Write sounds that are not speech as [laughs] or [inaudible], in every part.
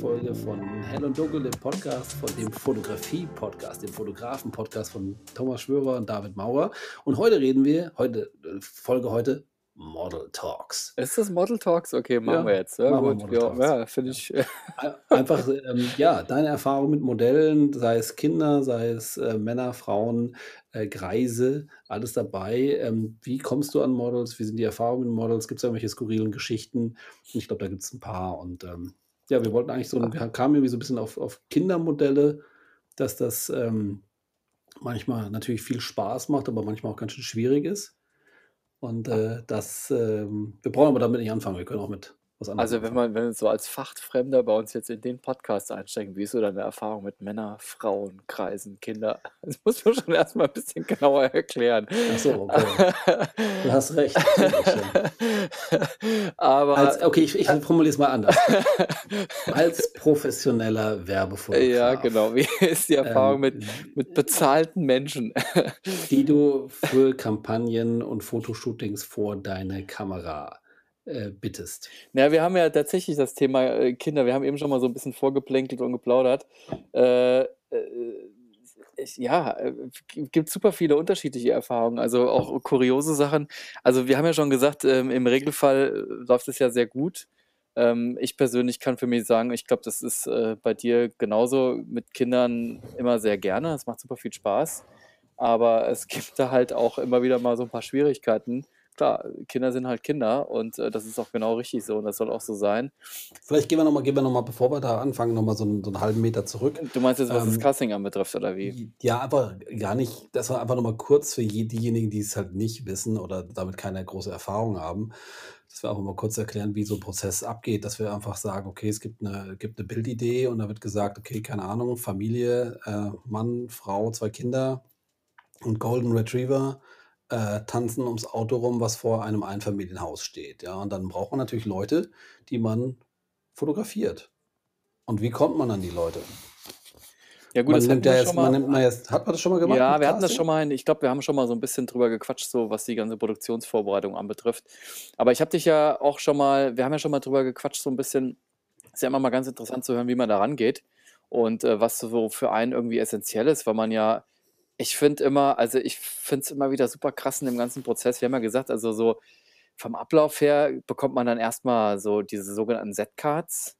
Folge von Hell und Dunkel, dem Podcast, von dem Fotografie-Podcast, dem Fotografen-Podcast von Thomas Schwörer und David Maurer. Und heute reden wir, heute, äh, Folge heute, Model Talks. Ist das Model Talks? Okay, machen Ja, wir jetzt. Ja, machen wir gut. Model Ja, ja finde ich. äh, Einfach, ähm, ja, deine Erfahrung mit Modellen, sei es Kinder, sei es äh, Männer, Frauen, äh, Greise, alles dabei. Ähm, wie kommst du an Models? Wie sind die Erfahrungen mit Models? Gibt es irgendwelche skurrilen Geschichten? Ich glaube, da gibt es ein paar. Und ähm, ja, wir wollten eigentlich so, ein- wir kamen irgendwie so ein bisschen auf, auf Kindermodelle, dass das ähm, manchmal natürlich viel Spaß macht, aber manchmal auch ganz schön schwierig ist. Und äh, das, ähm, wir brauchen aber damit nicht anfangen. Wir können auch mit was anderem Also, wenn man, wenn wir so als Fachfremder bei uns jetzt in den Podcast einsteigen, wie ist so deine Erfahrung mit Männer, Frauen, Kreisen, Kinder? [laughs] Das muss man schon erstmal ein bisschen genauer erklären. Ach so, okay. [laughs] Du hast recht. Aber Als, okay, ich, ich formuliere es mal anders. Als professioneller Werbefotograf, ja, genau. Wie ist die Erfahrung ähm, mit, mit bezahlten Menschen? die du für Kampagnen und Fotoshootings vor deine Kamera äh, bittest. Na, wir haben ja tatsächlich das Thema äh, Kinder. Wir haben eben schon mal so ein bisschen vorgeplänkelt und geplaudert. Äh, äh, ich, ja, gibt super viele unterschiedliche Erfahrungen, also auch kuriose Sachen. Also wir haben ja schon gesagt, ähm, im Regelfall läuft es ja sehr gut. Ähm, ich persönlich kann für mich sagen, ich glaube, das ist bei dir genauso mit Kindern immer sehr gerne. Es macht super viel Spaß. Aber es [laughs] gibt da halt auch immer wieder mal so ein paar Schwierigkeiten. Klar, Kinder sind halt Kinder und äh, das ist auch genau richtig so und das soll auch so sein. Vielleicht gehen wir nochmal, gehen wir noch mal, bevor wir da anfangen, nochmal so, einen- so einen halben Meter zurück. Du meinst jetzt, was das Ähm, Casting anbetrifft, oder wie? Ja, aber gar nicht, das war einfach nochmal kurz für je- diejenigen, die es halt nicht wissen oder damit keine große Erfahrung haben, dass wir einfach mal kurz erklären, wie so ein Prozess abgeht, dass wir einfach sagen, okay, es gibt eine, gibt eine Bildidee und da wird gesagt, okay, keine Ahnung, Familie, äh, Mann, Frau, zwei Kinder und Golden Retriever äh, tanzen ums Auto rum, was vor einem Einfamilienhaus steht. Ja, und dann braucht man natürlich Leute, die man fotografiert. Und wie kommt man an die Leute? Ja gut, Man das nimmt ja jetzt, schon man mal. nimmt man jetzt, hat man das schon mal gemacht Ja, wir hatten das schon mal, ich glaube, wir haben schon mal so ein bisschen drüber gequatscht, so was die ganze Produktionsvorbereitung anbetrifft. Aber ich habe dich ja auch schon mal, wir haben ja schon mal drüber gequatscht, so ein bisschen, ist ja immer mal ganz interessant zu hören, wie man da rangeht und äh, was so für einen irgendwie essentiell ist, weil man ja, ich finde immer, also ich finde es immer wieder super krass in dem ganzen Prozess. Wir haben ja gesagt, also so vom Ablauf her bekommt man dann erstmal so diese sogenannten Set-Cards,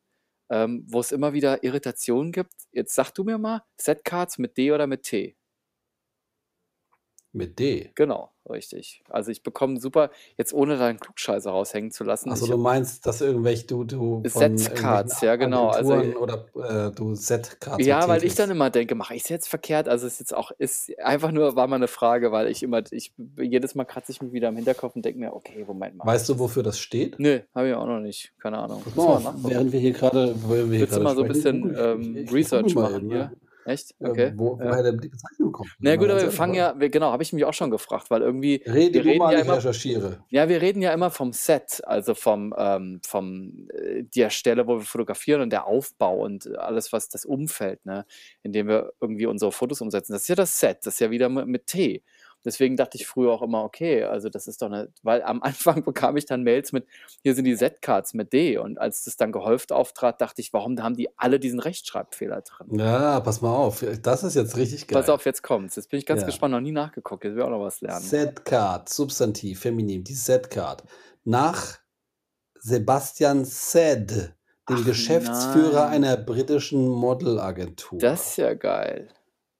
ähm, wo es immer wieder Irritationen gibt. Jetzt sag du mir mal, Set-Cards mit D oder mit T? Mit D. Genau, richtig. Also ich bekomme super, jetzt ohne da einen Klugscheißer raushängen zu lassen. Ich du meinst, dass irgendwelche, du, du von Set-Cards, ja genau. Also oder äh, du Set-Cards mit Ja, weil ich dann immer denke, mache ich es jetzt verkehrt? Also es ist jetzt auch, ist einfach nur, war mal eine Frage, weil ich immer, ich jedes Mal kratze ich mich wieder im Hinterkopf und denke mir, okay, Moment mal. Weißt du, wofür das steht? Nö, habe ich auch noch nicht. Keine Ahnung. Mal während wir hier gerade, während wir hier Willst du mal so ein bisschen ähm, ich, ich Research machen hier? ja. Echt? Ähm, Okay. wo, Ja. woher denn die Bezeichnung kommt. Na gut, aber wir fangen ja, wir, genau, habe ich mich auch schon gefragt, weil irgendwie, Rede wir reden mal, ja ich immer, recherchiere. ja, wir reden ja immer vom Set, also vom, ähm, vom äh, der Stelle, wo wir fotografieren und der Aufbau und alles, was das Umfeld, ne, in dem wir irgendwie unsere Fotos umsetzen. Das ist ja das Set, das ist ja wieder mit, mit T. Deswegen dachte ich früher auch immer, okay, also das ist doch eine, weil am [laughs] Anfang bekam ich dann Mails mit, hier sind die Set-Cards mit D. Und als das dann gehäuft auftrat, dachte ich, warum haben die alle diesen Rechtschreibfehler drin? Ja, pass mal auf. Das ist jetzt richtig Pass geil. auf, jetzt kommt's. Jetzt bin ich ganz Ja. gespannt, noch nie nachgeguckt. Jetzt will ich auch noch was lernen. Set-Card, Substantiv, Feminin, die Set-Card. Nach Sebastian Sed, dem Ach Geschäftsführer nein. einer britischen Modelagentur. Das ist ja geil.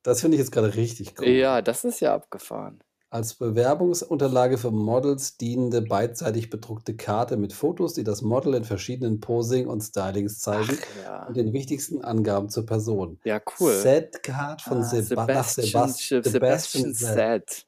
Das finde ich jetzt gerade richtig cool. Ja, das ist ja abgefahren. Als Bewerbungsunterlage für Models dienende beidseitig bedruckte Karte mit Fotos, die das Model in verschiedenen Posing und Stylings zeigen Ach ja. und den wichtigsten Angaben zur Person. Ja, cool. Set-Card von Ah, Seba Sebastian, Sebast Sebastian, Sebastian. Set.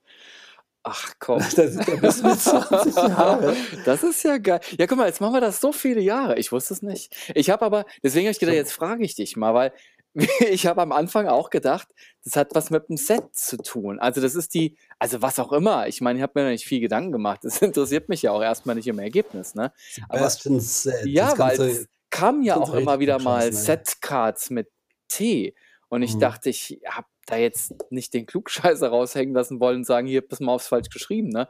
Ach komm. [laughs] Das ist ja bis mit 20 Jahre. [laughs] Das ist ja geil. Ja, guck mal, jetzt machen wir das so viele Jahre. Ich wusste es nicht. Ich habe aber, deswegen habe ich gedacht, jetzt frage ich dich mal, weil [laughs] ich habe am Anfang auch gedacht, das hat was mit dem Set zu tun. Also das ist die, also was auch immer. Ich meine, ich habe mir noch nicht viel Gedanken gemacht. Das [laughs] interessiert mich ja auch erstmal nicht im Ergebnis, ne? Aber Sed. ja, weil es kam ja auch immer wieder mal. Setcards mit T. Und ich Mhm. dachte, ich habe da jetzt nicht den Klugscheißer raushängen lassen wollen und sagen: „Hier, pass mal auf, ist falsch geschrieben“, ne?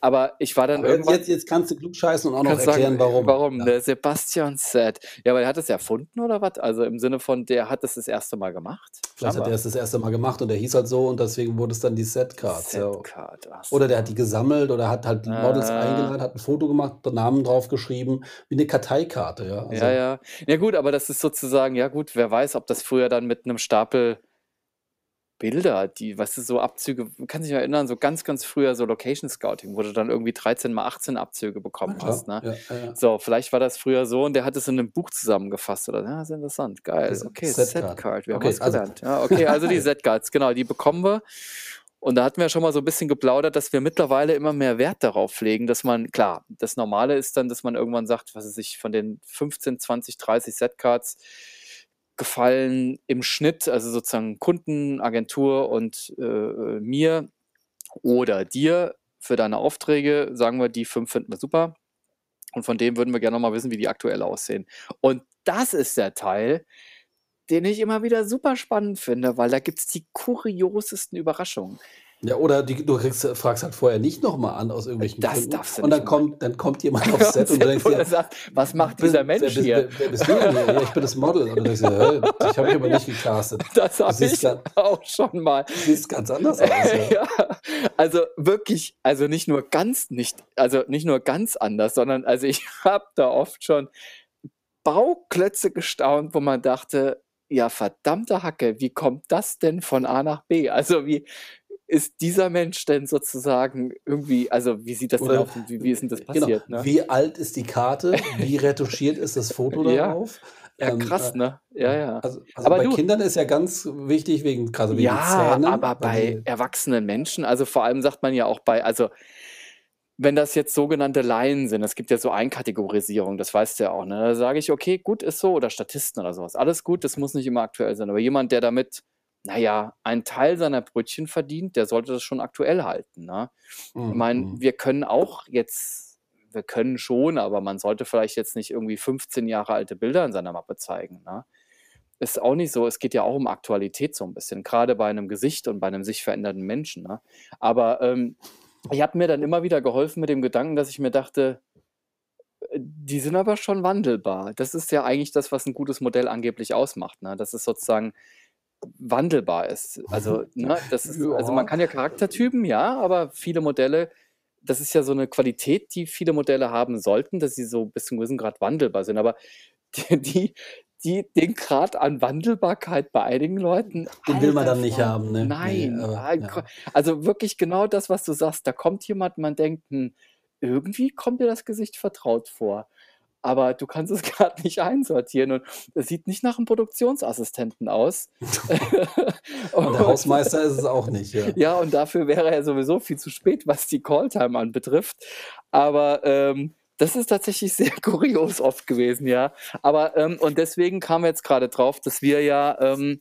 Aber ich war dann Aber irgendwann jetzt jetzt kannst du klugscheißen und auch noch Kannst sagen, erklären, warum, warum, ja. der Sebastian Set. Ja, aber der hat das erfunden oder was? Also, im Sinne von, der hat das das erste Mal gemacht? Vielleicht hat er Scheinbar. es das erste Mal gemacht und der hieß halt so und deswegen wurde es dann die ja. Set-Card, ach Oder der hat die gesammelt oder hat halt die Models Ah. eingeladen, hat 'n Foto gemacht, Namen drauf geschrieben, wie 'ne Karteikarte, ja, Ja, also ja. Ja gut, aber das ist sozusagen ja gut, wer weiß, ob das früher dann mit 'nem Stapel Bilder, die weißt du, so Abzüge kannst dich erinnern, so ganz, ganz früher so Location Scouting, wo du dann irgendwie 13 mal 18 Abzüge bekommen hast, ne? ja, ja. So, vielleicht war das früher so und der hat es in 'nem Buch zusammengefasst oder ja, ist interessant, geil. Okay, Set-Card. Wir haben Okay, was also gelernt. Ja, okay, also die [laughs] Set-Cards, genau, die bekommen wir. Und da hatten wir schon mal so 'n bisschen geplaudert, dass wir mittlerweile immer mehr Wert darauf legen, dass man klar, das Normale ist dann, dass man irgendwann sagt, was weiß ich, von den 15, 20, 30 Set-Cards gefallen im Schnitt, also sozusagen Kunden, Agentur und, äh, mir oder dir für deine Aufträge, sagen wir, die 5 finden wir super. Und von denen würden wir gerne noch mal wissen, wie die aktuell aussehen. Und das ist der Teil, den ich immer wieder super spannend finde, weil da gibt's die kuriosesten Überraschungen. Ja, oder die du kriegst fragst halt vorher nicht noch mal an aus irgendwelchen Das Gründen darfst du und nicht dann machen. kommt dann kommt jemand aufs Set und du denkst dir: sagt: „Was macht „Wer dieser wer Mensch bist hier?“ wer bist du denn hier?“ „Ja, ich bin das Model.“ Und du denkst dir: „Hä, dich habe ich aber nicht gecastet. Das Du habe ich ga [laughs] auch schon mal. du siehst ganz anders aus, ja.“ [laughs] Ja, also wirklich also nicht nur ganz nicht also nicht nur ganz anders, sondern also ich [laughs] habe da oft schon Bauklötze gestaunt, wo man dachte: „Ja, verdammte Hacke, wie kommt das denn von A nach B?“ Also, wie ist dieser Mensch denn sozusagen irgendwie also, wie sieht das denn Oder, aus und wie wie ist denn das genau, passiert, ne? wie alt ist die Karte? Wie [laughs] retuschiert ist das Foto darauf? Ja, Ähm, krass, äh, ne? Ja, ja. also also Aber bei du Kindern ist ja ganz wichtig wegen grade wegen Ja, Zähnen, aber bei erwachsenen Menschen also, vor allem sagt man ja auch bei also wenn das jetzt sogenannte Laien sind, es gibt ja so Einkategorisierung, das weißt du ja auch, ne? Da sage ich: „Okay, gut, ist so“ oder Statisten oder so was. Alles gut, das muss nicht immer aktuell sein. Aber jemand, der damit, na ja, einen Teil seiner Brötchen verdient, der sollte das schon aktuell halten, ne? Ich Mhm, meine, mhm. wir können auch jetzt wir können schon, aber man sollte vielleicht jetzt nicht irgendwie 15 Jahre alte Bilder in seiner Mappe zeigen, ne? Ist auch nicht so. Es geht ja auch um Aktualität so 'n bisschen, grade bei 'nem Gesicht und bei 'nem sich verändernden Menschen, ne? Aber, ähm, ich habe mir dann immer wieder geholfen mit dem Gedanken, dass ich mir dachte: „Äh, die sind aber schon wandelbar.“ Das ist ja eigentlich das, was 'n gutes Modell angeblich ausmacht, ne? Dass es sozusagen wandelbar ist. Also, ne, das ist also, man Ja. kann ja Charaktertypen, ja, aber viele Modelle das ist ja so 'ne Qualität, die viele Modelle haben sollten, dass sie so bis zu 'nem gewissen Grad wandelbar sind. Aber [laughs] die die die den Grad an Wandelbarkeit bei einigen Leuten, Den will man dann nicht Falter, haben, ne? Ne, nein, aber ah, Gro ja. also wirklich genau das, was du sagst. Da kommt jemand, man denkt: „Hm, irgendwie kommt mir das Gesicht vertraut vor.“ Aber du kannst es [laughs] grad nicht einsortieren und es sieht nicht nach 'm Produktionsassistenten aus. [laughs] Und der Hausmeister ist es [laughs] auch nicht, ja. ja, und dafür wäre er sowieso viel zu spät, was die Calltime anbetrifft. Aber, ähm, das ist tatsächlich sehr kurios oft gewesen, ja. Aber, ähm und deswegen wir jetzt grade drauf, dass wir ja, ähm,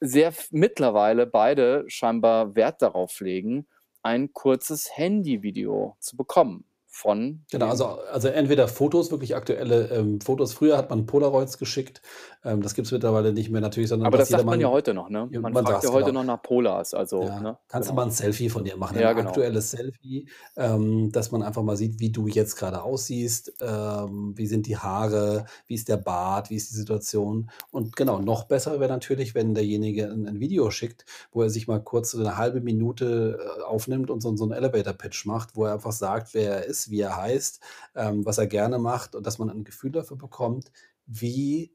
sehr mittlerweile beide scheinbar Wert darauf legen, ein kurzes Handyvideo zu bekommen von Genau, also also entweder Fotos, wirklich aktuelle, ähm, Fotos. Früher hat man Polaroids geschickt, ähm, das gibt's mittlerweile nicht mehr natürlich, sondern Aber das sagt man ja heute noch, ne? Man man fragt ja heute genau. noch nach Polars, also, Ja, ne? kannst du Genau. mal 'n Selfie von dir machen, ein Ja, genau. aktuelles Selfie, ähm, dass man einfach mal sieht, wie du jetzt grade aussiehst, ähm, wie sind die Haare, wie ist der Bart, wie ist die Situation? Und genau, noch besser wäre natürlich, wenn derjenige 'n 'n Video schickt, wo er sich mal kurz so 'ne 1/2 Minute, äh, aufnimmt und so so 'n Elevator Pitch macht, wo er einfach sagt, wer er ist, wie er heißt, ähm, was er gerne macht und dass man 'n Gefühl dafür bekommt, wie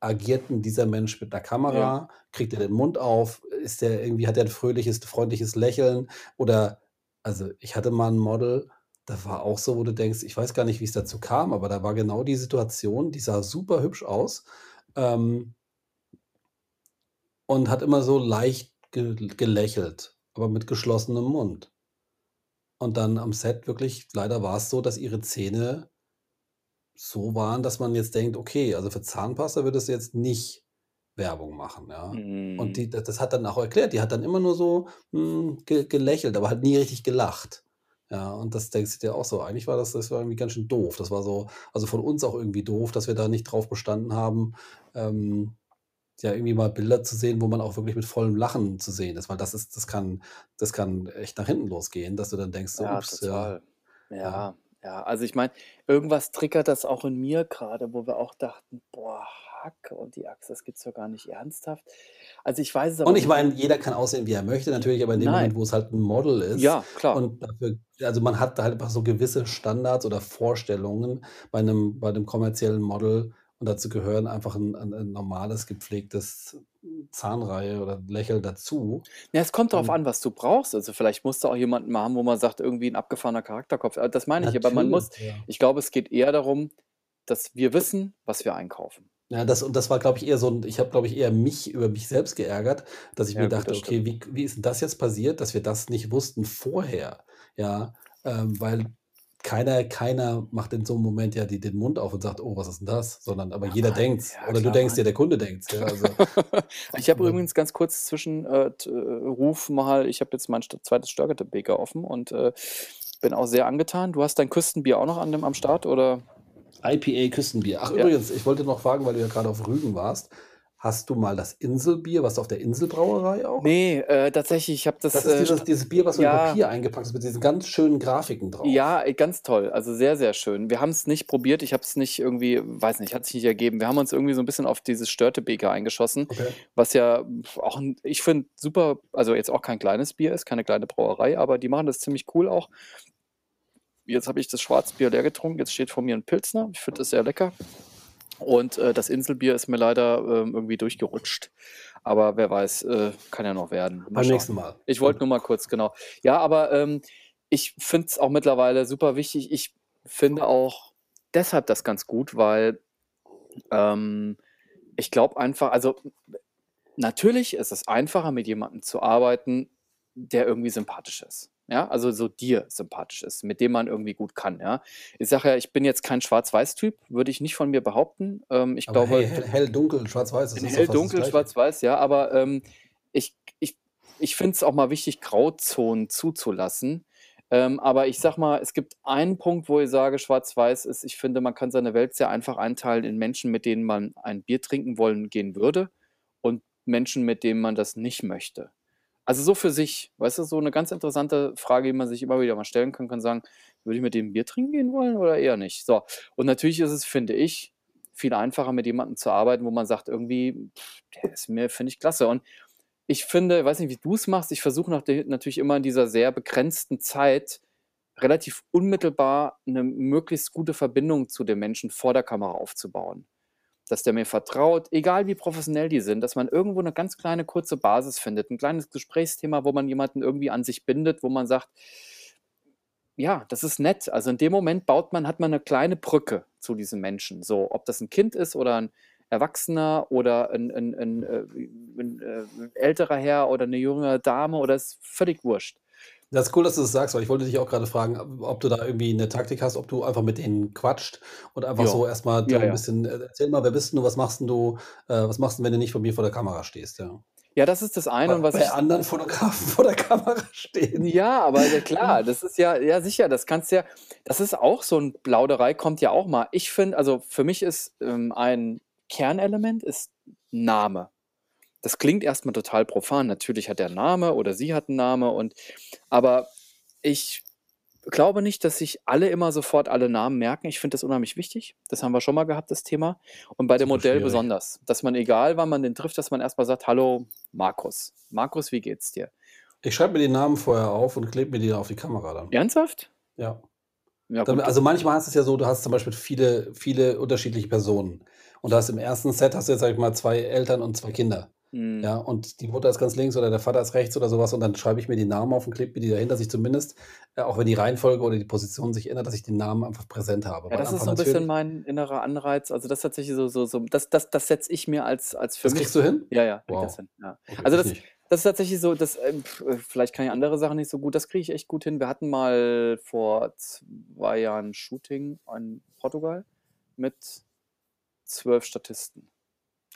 agiert 'n dieser Mensch mit 'ner Ja. Kamera? Kriegt er den Mund auf? Ist der irgendwie hat der 'n fröhliches, freundliches Lächeln? Oder also, ich hatte mal 'n Model, das war auch so, wo du denkst ich weiß gar nicht, wie's dazu kam, aber da war genau die Situation, die sah super hübsch aus, ähm und hat immer so leicht gel gelächelt, aber mit geschlossenem Mund. Und dann am Set wirklich leider war's so, dass ihre Zähne so waren, dass man jetzt denkt: „Okay, also für Zahnpasta würdest du jetzt nicht Werbung machen“, ja? Und Mhm. die d das hat dann auch erklärt, die hat dann immer nur so, hm, ge gelächelt, aber halt nie richtig gelacht. Ja, und das denkst du dir auch so, eigentlich war das das war irgendwie ganz schön doof. Das war so also von uns auch irgendwie doof, dass wir da nicht drauf bestanden haben, ähm, ja, irgendwie mal Bilder zu sehen, wo man auch wirklich mit vollem Lachen zu sehen ist, weil das ist das kann das kann echt nach hinten losgehen, dass du dann denkst so: Ja, „Ups, ja, total. ja.“ Ja, ja. Also, ich meine, irgendwas triggert das auch in mir grade, wo wir auch dachten: „Boah, Hacke und die Axt, das gibt's doch gar nicht ernsthaft?“ Also, ich weiß es Und aber ich nicht. meine, jeder kann aussehen, wie er möchte natürlich, aber in dem Moment, Nein. wo es halt 'n Model ist Ja, klar. und dafür also, man hat halt einfach so gewisse Standards oder Vorstellungen bei 'nem bei 'nem kommerziellen Model und dazu gehören einfach 'n 'n 'n normales, gepflegtes Zahnreihe oder Lächeln dazu. Ja, es kommt drauf Ähm an, was du brauchst. Also, vielleicht musst du auch jemanden mal haben, wo man sagt, irgendwie 'n abgefahrener Charakterkopf. Äh, das meine ich, aber man muss ja. ich glaube, es geht eher darum, dass wir wissen, was wir einkaufen. Ja, das und das war, glaube ich, eher so 'n ich habe, glaube ich, eher mich über mich selbst geärgert, dass ich Ja, mir gut, dachte: „Okay, wie wie ist 'n das jetzt passiert, dass wir das nicht wussten vorher?“ Ja, ähm, weil keiner keiner macht in so 'nem Moment ja die den Mund auf und sagt: „Oh, was ist 'n das?“ Sondern aber Ja, jeder Mann. denkt's Ja, oder du klar, denkst dir, Mann. der Kunde denkt's, ja, also, [laughs] Ich habe übrigens ganz kurz zwischen äh, äh, Ruf mal ich habe jetzt mein st 2. Steigerter-Beker offen und, äh, bin auch sehr angetan. Du hast dein Küstenbier auch noch an dem am Start, oder? IPA Küstenbier. Ach Ja. übrigens, ich wollte noch fragen, weil du ja grade auf Rügen warst. Hast du mal das Inselbier du auf der Inselbrauerei auch? Ne, äh, tatsächlich, ich habe das, Das ist äh, dieses dieses Bier, was so in ja. Papier eingepackt ist mit diesen ganz schönen Grafiken drauf. Ja, äh, ganz toll, also, sehr, sehr schön. Wir haben's nicht probiert. Ich habe es nicht irgendwie weiß nicht, hat sich nicht ergeben. Wir haben uns irgendwie so 'n bisschen auf dieses Störtebeker eingeschossen, Okay. was ja auch ich finde, super also, jetzt auch kein kleines Bier ist, keine kleine Brauerei, aber die machen das ziemlich cool auch. Jetzt habe ich das Schwarzbier leer getrunken, jetzt steht vor mir 'n Pilsner. Ich finde das sehr lecker. Und, äh, das Inselbier ist mir leider, ähm, irgendwie durchgerutscht. Aber wer weiß, äh, kann ja noch werden. Mal Beim schauen. nächsten Mal. Ich wollte nur mal kurz genau. Ja, aber, ähm, ich finde es auch mittlerweile super wichtig. Ich finde auch deshalb das ganz gut, weil, ähm, ich glaube einfach also, natürlich ist es einfacher, mit jemandem zu arbeiten, der irgendwie sympathisch ist, ja? Also, so dir sympathisch ist, mit dem man irgendwie gut kann, ja? Ich sage ja, ich bin jetzt kein Schwarz-Weiß-Typ, würde ich nicht von mir behaupten. Ähm, ich Aber glaube hell hell, dunkel, schwarz-weiß, ist hell, dunkel, schwarz-weiß, ja, aber, ähm, ich ich ich finde es auch mal wichtig, Grauzonen zuzulassen. Ähm, aber ich sage mal, es gibt einen Punkt, wo ich sage, schwarz-weiß ist, ich finde, man kann seine Welt sehr einfach einteilen in Menschen, mit denen man ein Bier trinken wollen gehen würde und Menschen, mit denen man das nicht möchte. Also, so für sich, weißt du, so 'ne ganz interessante Frage, die man sich immer wieder mal stellen kann, kann sagen: „Würde ich mit dem Bier trinken gehen wollen oder eher nicht?“ So, und natürlich ist es, finde ich, viel einfacher, mit jemandem zu arbeiten, wo man sagt irgendwie: „Der ist mir finde ich klasse.“ Und ich finde weiß nicht, wie du's machst, ich versuche natürlich immer in dieser sehr begrenzten Zeit relativ unmittelbar 'ne möglichst gute Verbindung zu dem Menschen vor der Kamera aufzubauen. Dass der mir vertraut, egal wie professionell die sind, dass man irgendwo 'ne ganz kleine kurze Basis findet, 'n kleines Gesprächsthema, wo man jemanden irgendwie an sich bindet, wo man sagt ja, das ist nett. Also, in dem Moment baut man hat man 'ne kleine Brücke zu diesem Menschen. So, ob das 'n Kind ist oder 'n Erwachsener oder 'n 'n 'n, äh, äh, älterer Herr oder 'ne junge Dame oder ist völlig wurscht. Das ist cool, dass du das sagst, weil ich wollte dich auch grade fragen, ob du da irgendwie 'ne Taktik hast, ob du einfach mit denen quatscht und einfach Ja. so erst mal so Ja, 'n ja. bisschen: „Äh, erzähl mal, wer bist du? Was machst 'n du? Äh, was machst 'n, wenn du nicht vor mir vor der Kamera stehst?“ Ja. Ja, das ist das eine Bei und was bei ich [laughs] anderen Fotografen vor der Kamera stehen. Ja, aber ja klar, [laughs] das ist ja ja sicher, das kannst ja das ist auch so 'n Plauderei kommt ja auch mal. Ich finde also, für mich ist, ähm, ein Kernelement ist Name. Das klingt erst mal total profan. Natürlich hat der Name oder sie hat 'n Name und aber ich glaube nicht, dass sich alle immer sofort alle Namen merken. Ich finde das unheimlich wichtig. Das haben wir schon mal gehabt, das Thema. Und bei dem Modell schwierig. besonders, dass man, egal wann man den trifft, dass man erst mal sagt: „Hallo, Markus. Markus, wie geht's dir?“ Ich schreibe mir die Namen vorher auf und klebe mir die auf die Kamera dann. Ernsthaft? Ja. Ja Dann also, manchmal hast du's ja so, du hast zum Beispiel viele viele unterschiedliche Personen. Und da hast im 1. Set hast du jetzt, sage ich mal, 2 Eltern und 2 Kinder. Mhm. Ja, und die Mutter ist ganz links oder der Vater ist rechts oder so was und dann schreibe ich mir die Namen auf und klebe mir die dahin, dass ich zumindest, äh, auch wenn die Reihenfolge oder die Position sich ändert, dass ich den Namen einfach präsent habe. Ja, Weil das ist so 'n bisschen mein innerer Anreiz. Also, das ist tatsächlich so so so das das das setze ich mir als als für Das mich kriegst du hin? ja, ja, ich das Wow. hin, ja. Okay, Also, das nicht. das ist tatsächlich so, das, ähm, äh, vielleicht kann ich andere Sachen nicht so gut, das kriege ich echt gut hin. Wir hatten mal vor 2 Jahren Shooting in Portugal mit 12 Statisten.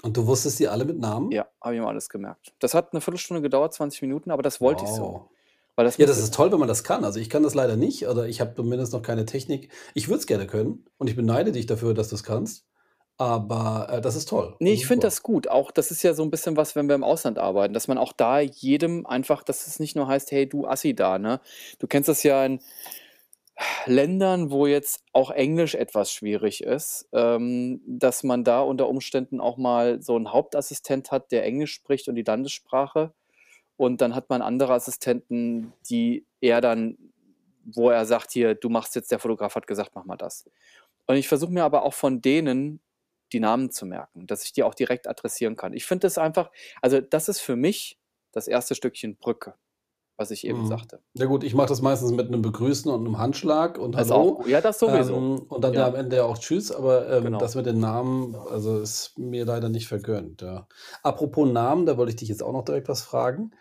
Und du wusstest die alle mit Namen? Ja, habe ich mir alles gemerkt. Das hat 'ne Viertelstunde gedauert, 20 Minuten, aber das wollte ich so. Wow. Weil das Ja, das ist toll, wenn man das kann. Also, ich kann das leider nicht oder ich habe zumindest noch keine Technik. Ich würde es gerne können und ich beneide dich dafür, dass du's kannst. Aber, äh, das ist toll Ne, und ich finde das gut. Auch das ist ja so 'n bisschen was, wenn wir im Ausland arbeiten, dass man auch da jedem einfach dass es nicht nur heißt: „Hey, du Assi da“, ne? Du kennst das ja in Ländern, wo jetzt auch Englisch etwas schwierig ist, ähm, dass man da unter Umständen auch mal so 'n Hauptassistent hat, der Englisch spricht und die Landessprache. Und dann hat man andere Assistenten, die er dann wo er sagt: „Hier, du machst jetzt der Fotograf hat gesagt, mach mal das.“ Und ich versuche mir aber auch von denen die Namen zu merken, dass ich die auch direkt adressieren kann. Ich finde das einfach also, das ist für mich das 1. Stückchen Brücke, was ich eben Mhm. sagte. Ja gut, ich mache das meistens mit 'nem Begrüßen und 'nem Handschlag und auch Hallo, gu ja, das sowieso. ähm, und dann ja am Ende auch Tschüss, aber, ähm, Genau. das mit den Namen, also, ist mir leider nicht vergönnt, ja. Apropos Namen, da wollte ich dich jetzt auch noch direkt was fragen.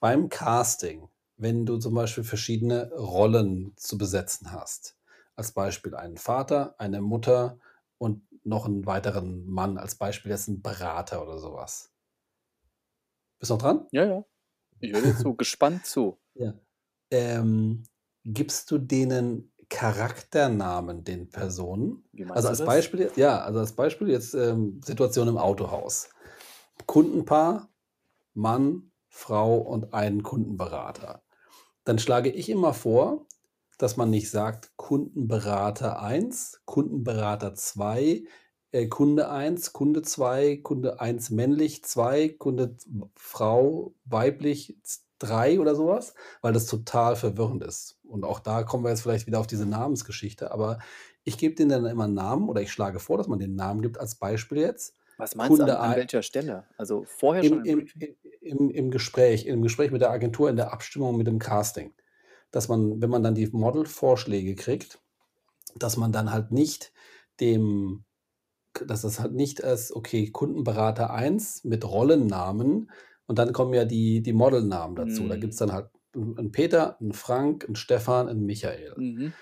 Beim Casting, wenn du zum Beispiel verschiedene Rollen zu besetzen hast, als Beispiel einen Vater, eine Mutter und noch 'n weiteren Mann, als Beispiel jetzt 'n Berater oder so was. Bist noch dran? Ja, ja. Ich höre zu, gespannt zu. Ja. Ähm, gibst du denen Charakternamen, den Personen? Also, als? Beispiel jetzt ja, also, als Beispiel jetzt, ähm, Situation im Autohaus. Kundenpaar, Mann, Frau und ein Kundenberater. Dann schlage ich immer vor, dass man nicht sagt: „Kundenberater 1, Kundenberater 2, äh, Kunde 1, Kunde 2, Kunde 1 männlich, 2, Kunde Frau weiblich z 3“ oder so was, weil das total verwirrend ist. Und auch da kommen wir jetzt vielleicht wieder auf diese Namensgeschichte, aber ich gebe denen dann immer 'n Namen oder ich schlage vor, dass man den Namen gibt, als Beispiel jetzt, Was meinst du, an Kunde an welcher Stelle? Also, vorher schon im im im im im Gespräch im Gespräch mit der Agentur, in der Abstimmung mit dem Casting. Dass man, wenn man dann die Modelvorschläge kriegt, dass man dann halt nicht dem dass das halt nicht ist, okay, Kundenberater 1 mit Rollennamen und dann kommen ja die die Modelnamen dazu. Da gibt's Mhm. dann halt 'n 'n Peter, 'n Frank, 'n Stefan, 'n Michael. Mhm.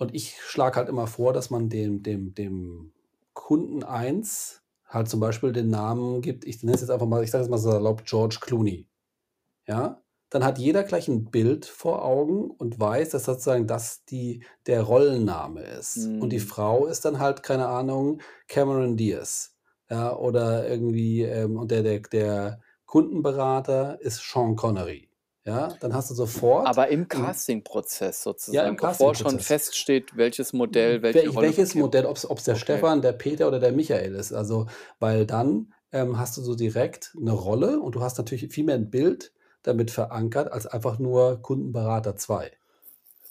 Und ich schlage halt immer vor, dass man dem dem dem Kunden 1 halt zum Beispiel den Namen gibt ich nenne es jetzt einfach mal ich sage jetzt mal salopp George Clooney, ja? Dann hat jeder gleich 'n Bild vor Augen und weiß, dass sozusagen das die der Rollenname ist. Und die Mhm. Frau ist dann halt, keine Ahnung, Cameron Diaz, ja, oder irgendwie, ähm, und der der der Kundenberater ist Sean Connery, ja? Dann hast du sofort Aber im Castingprozess Ja, im sozusagen, bevor schon feststeht, welches Modell welche Welch Rolle welches. Modell, ob's ob's der Okay. Stefan, der Peter oder der Michael ist. Also, weil dann, ähm, hast du so direkt 'ne Rolle und du hast natürlich viel mehr 'n Bild damit verankert als einfach nur Kundenberater 2.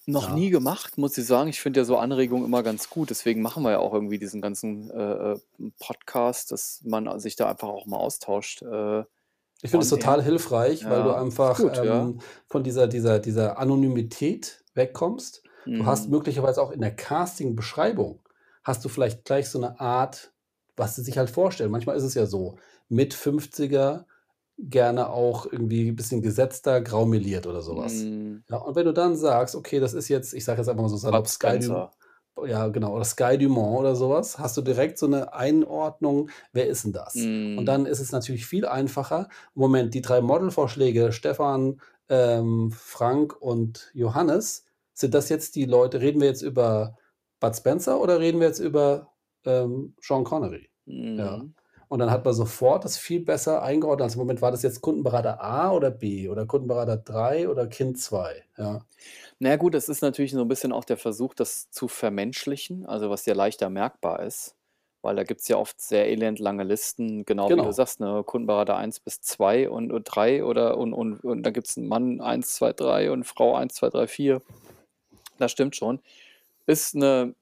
Noch nie Ja. gemacht, muss ich sagen. Ich finde ja so Anregungen immer ganz gut. Deswegen machen wir ja auch irgendwie diesen ganzen, äh, Podcast, dass man sich da einfach auch mal austauscht, äh, Ich finde es total hilfreich, weil du Ja, einfach, gut, ja. ähm, von dieser dieser dieser Anonymität wegkommst. Du hast Mhm. möglicherweise auch in der Castingbeschreibung hast du vielleicht gleich so 'ne Art, was sie sich halt vorstellen. Manchmal ist es ja so, Mit-50er, gerne auch irgendwie bisschen gesetzter, grau meliert oder so was. Mhm. Ja, und wenn du dann sagst: „Okay, das ist jetzt“ ich sage jetzt einfach mal so salopp Sky Du Spencer. ja, genau, oder Skye Dumont oder so was, hast du direkt so 'ne Einordnung: „Wer ist 'n das?“ Und Mhm. dann ist es natürlich viel einfacher Moment, die 3 Modelvorschläge, Stefan, ähm, Frank und Johannes, sind das jetzt die Leute reden wir jetzt über Bud Spencer oder reden wir jetzt über, ähm, Sean Connery? Ja. Und dann hat man sofort das viel besser eingeordnet als Moment, war das jetzt Kundenberater A oder B oder Kundenberater 3 oder Kind 2, ja? Na gut, das ist natürlich so 'n bisschen auch der Versuch, das zu vermenschlichen, also, was ja leichter merkbar ist, weil da gibt's ja oft sehr elendlange Listen, genau wie du Genau. sagst, ne, Kundenberater 1 bis 2 und und 3 oder und und und dann gibt's 'n Mann 1, 2, 3 und Frau 1, 2, 3, 4. Das stimmt schon. Ist 'ne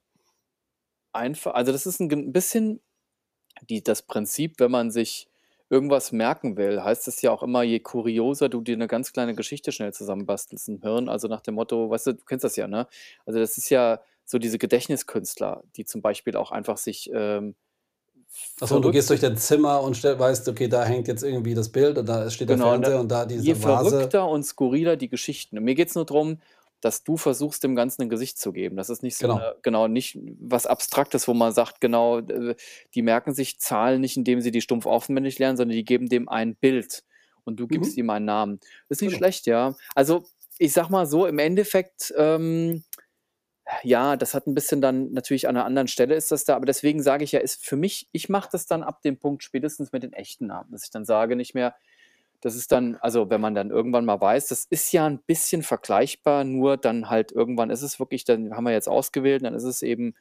einfa also, das ist 'n g 'n bisschen die das Prinzip, wenn man sich irgendwas merken will, heißt es ja auch immer, je kurioser du dir 'ne ganz kleine Geschichte schnell zusammenbastelst im Hirn, also, nach dem Motto weißt du, du kennst das ja, ne? Also, das ist ja so diese Gedächtniskünstler, die zum Beispiel auch einfach sich, ähm, Ach so, und du gehst durch dein Zimmer und stell weißt, okay, da hängt jetzt irgendwie das Bild und da steht der Genau? Fernseher und da Je diese Vase. verrückter und skurriler die Geschichten mir geht's nur drum, dass du versuchst, dem Ganzen 'n Gesicht zu geben. Das ist nicht so Genau. 'ne genau, nicht was Abstraktes, wo man sagt, genau, äh, die merken sich Zahlen nicht, indem sie die stumpf auswendig lernen, sondern die geben dem ein Bild und du gibst Mhm. ihm einen Namen. Ist nicht Genau. schlecht, ja. Also, ich sage mal so, im Endeffekt, ähm Ja, das hat 'n bisschen dann natürlich an 'ner anderen Stelle ist das da, aber deswegen sage ich ja, ist für mich ich mache das dann ab dem Punkt spätestens mit den echten Namen, dass ich dann sage nicht mehr das ist dann also, wenn man dann irgendwann mal weiß, das ist ja 'n bisschen vergleichbar, nur dann halt irgendwann ist es wirklich dann haben wir jetzt ausgewählt, dann ist es eben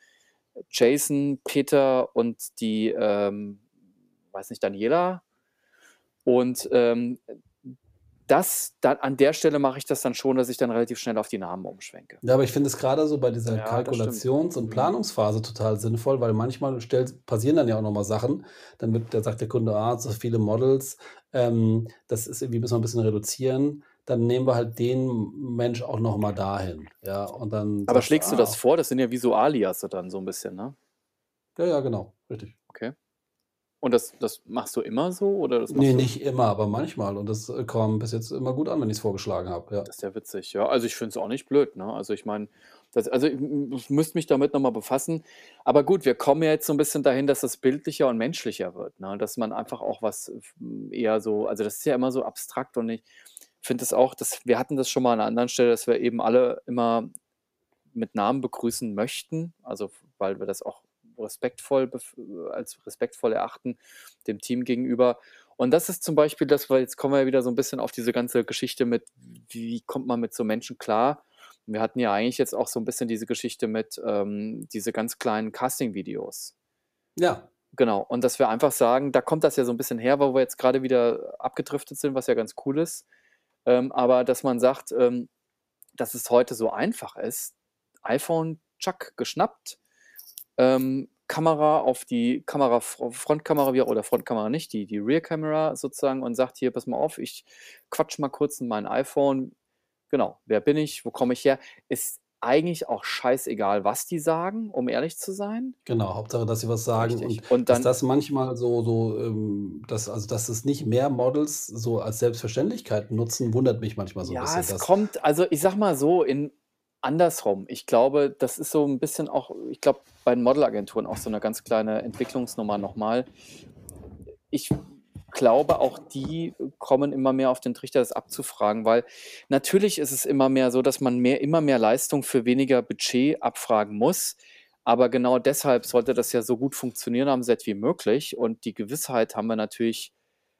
Jason, Peter und die, ähm, weiß nicht, Daniela. Und, ähm, das da an der Stelle mache ich das dann schon, dass ich dann relativ schnell auf die Namen umschwenke. Ja, aber ich finde es grade so bei dieser Ja, das. Kalkulations und Mhm. Planungsphase total sinnvoll, weil manchmal stellt passieren dann ja auch noch mal Sachen. Dann wird da sagt der Kunde: „Ah, so viele Models, ähm, das ist irgendwie müssen wir 'n bisschen reduzieren.“ Dann nehmen wir halt den Mensch auch noch mal dahin, ja? Und dann Aber schlägst du das „Ah“ vor? Das sind ja wie so Aliasse dann so 'n bisschen, ne? Ja, ja, genau, richtig. Und das das machst du immer so oder das Ne, du nicht immer, aber manchmal und das, äh, kam bis jetzt immer gut an, wenn ich's vorgeschlagen habe, ja. Das ist ja witzig, ja. Also, ich finde es auch nicht blöd, ne? Also, ich meine, das also, ich ich müsste mich damit noch mal befassen. Aber gut, wir kommen ja jetzt so 'n bisschen dahin, dass das bildlicher und menschlicher wird, ne? Dass man einfach auch was eher so also, das ist ja immer so abstrakt und ich finde das auch das wir hatten das schon mal an 'ner anderen Stelle, dass wir eben alle immer mit Namen begrüßen möchten, also, weil wir das auch respektvoll bef als respektvoll erachten dem Team gegenüber. Und das ist zum Beispiel das weil jetzt kommen wir ja wieder so 'n bisschen auf diese ganze Geschichte mit, wie kommt man mit so Menschen klar? Wir hatten ja eigentlich jetzt auch so 'n bisschen diese Geschichte mit, ähm diese ganz kleinen Casting-Videos. Ja. Genau. Und dass wir einfach sagen, da kommt das ja so 'n bisschen her, wo wir jetzt grade wieder abgedriftet sind, was ja ganz cool ist. Ähm, aber dass man sagt, ähm, dass es heute so einfach ist, iPhone, tschack, geschnappt, ähm, Kamera auf die Kamera Fro Frontkamera wie oder Frontkamera nicht, die die Rear Camera sozusagen und sagt: „Hier, pass mal auf, ich quatsche mal kurz in mein iPhone.“ Genau. Wer bin ich? Wo komme ich her? Ist eigentlich auch scheißegal, was die sagen, um ehrlich zu sein. Genau, Hauptsache, dass sie was sagen Richtig. und Und dass dann das manchmal so so, ähm dass also, dass es nicht mehr Models so als Selbstverständlichkeit nutzen, wundert mich manchmal so Ja, bisschen, es dass kommt also, ich sage mal so, in andersrum. Ich glaube, das ist so 'n bisschen auch ich glaube, bei den Modelagenturen auch so 'ne ganz kleine Entwicklungsnummer noch mal. Ich glaube, auch die kommen immer mehr auf den Trichter, das abzufragen, weil natürlich ist es immer mehr so, dass man mehr immer mehr Leistung für weniger Budget abfragen muss. Aber genau deshalb sollte das ja so gut funktionieren am Set wie möglich und die Gewissheit haben wir natürlich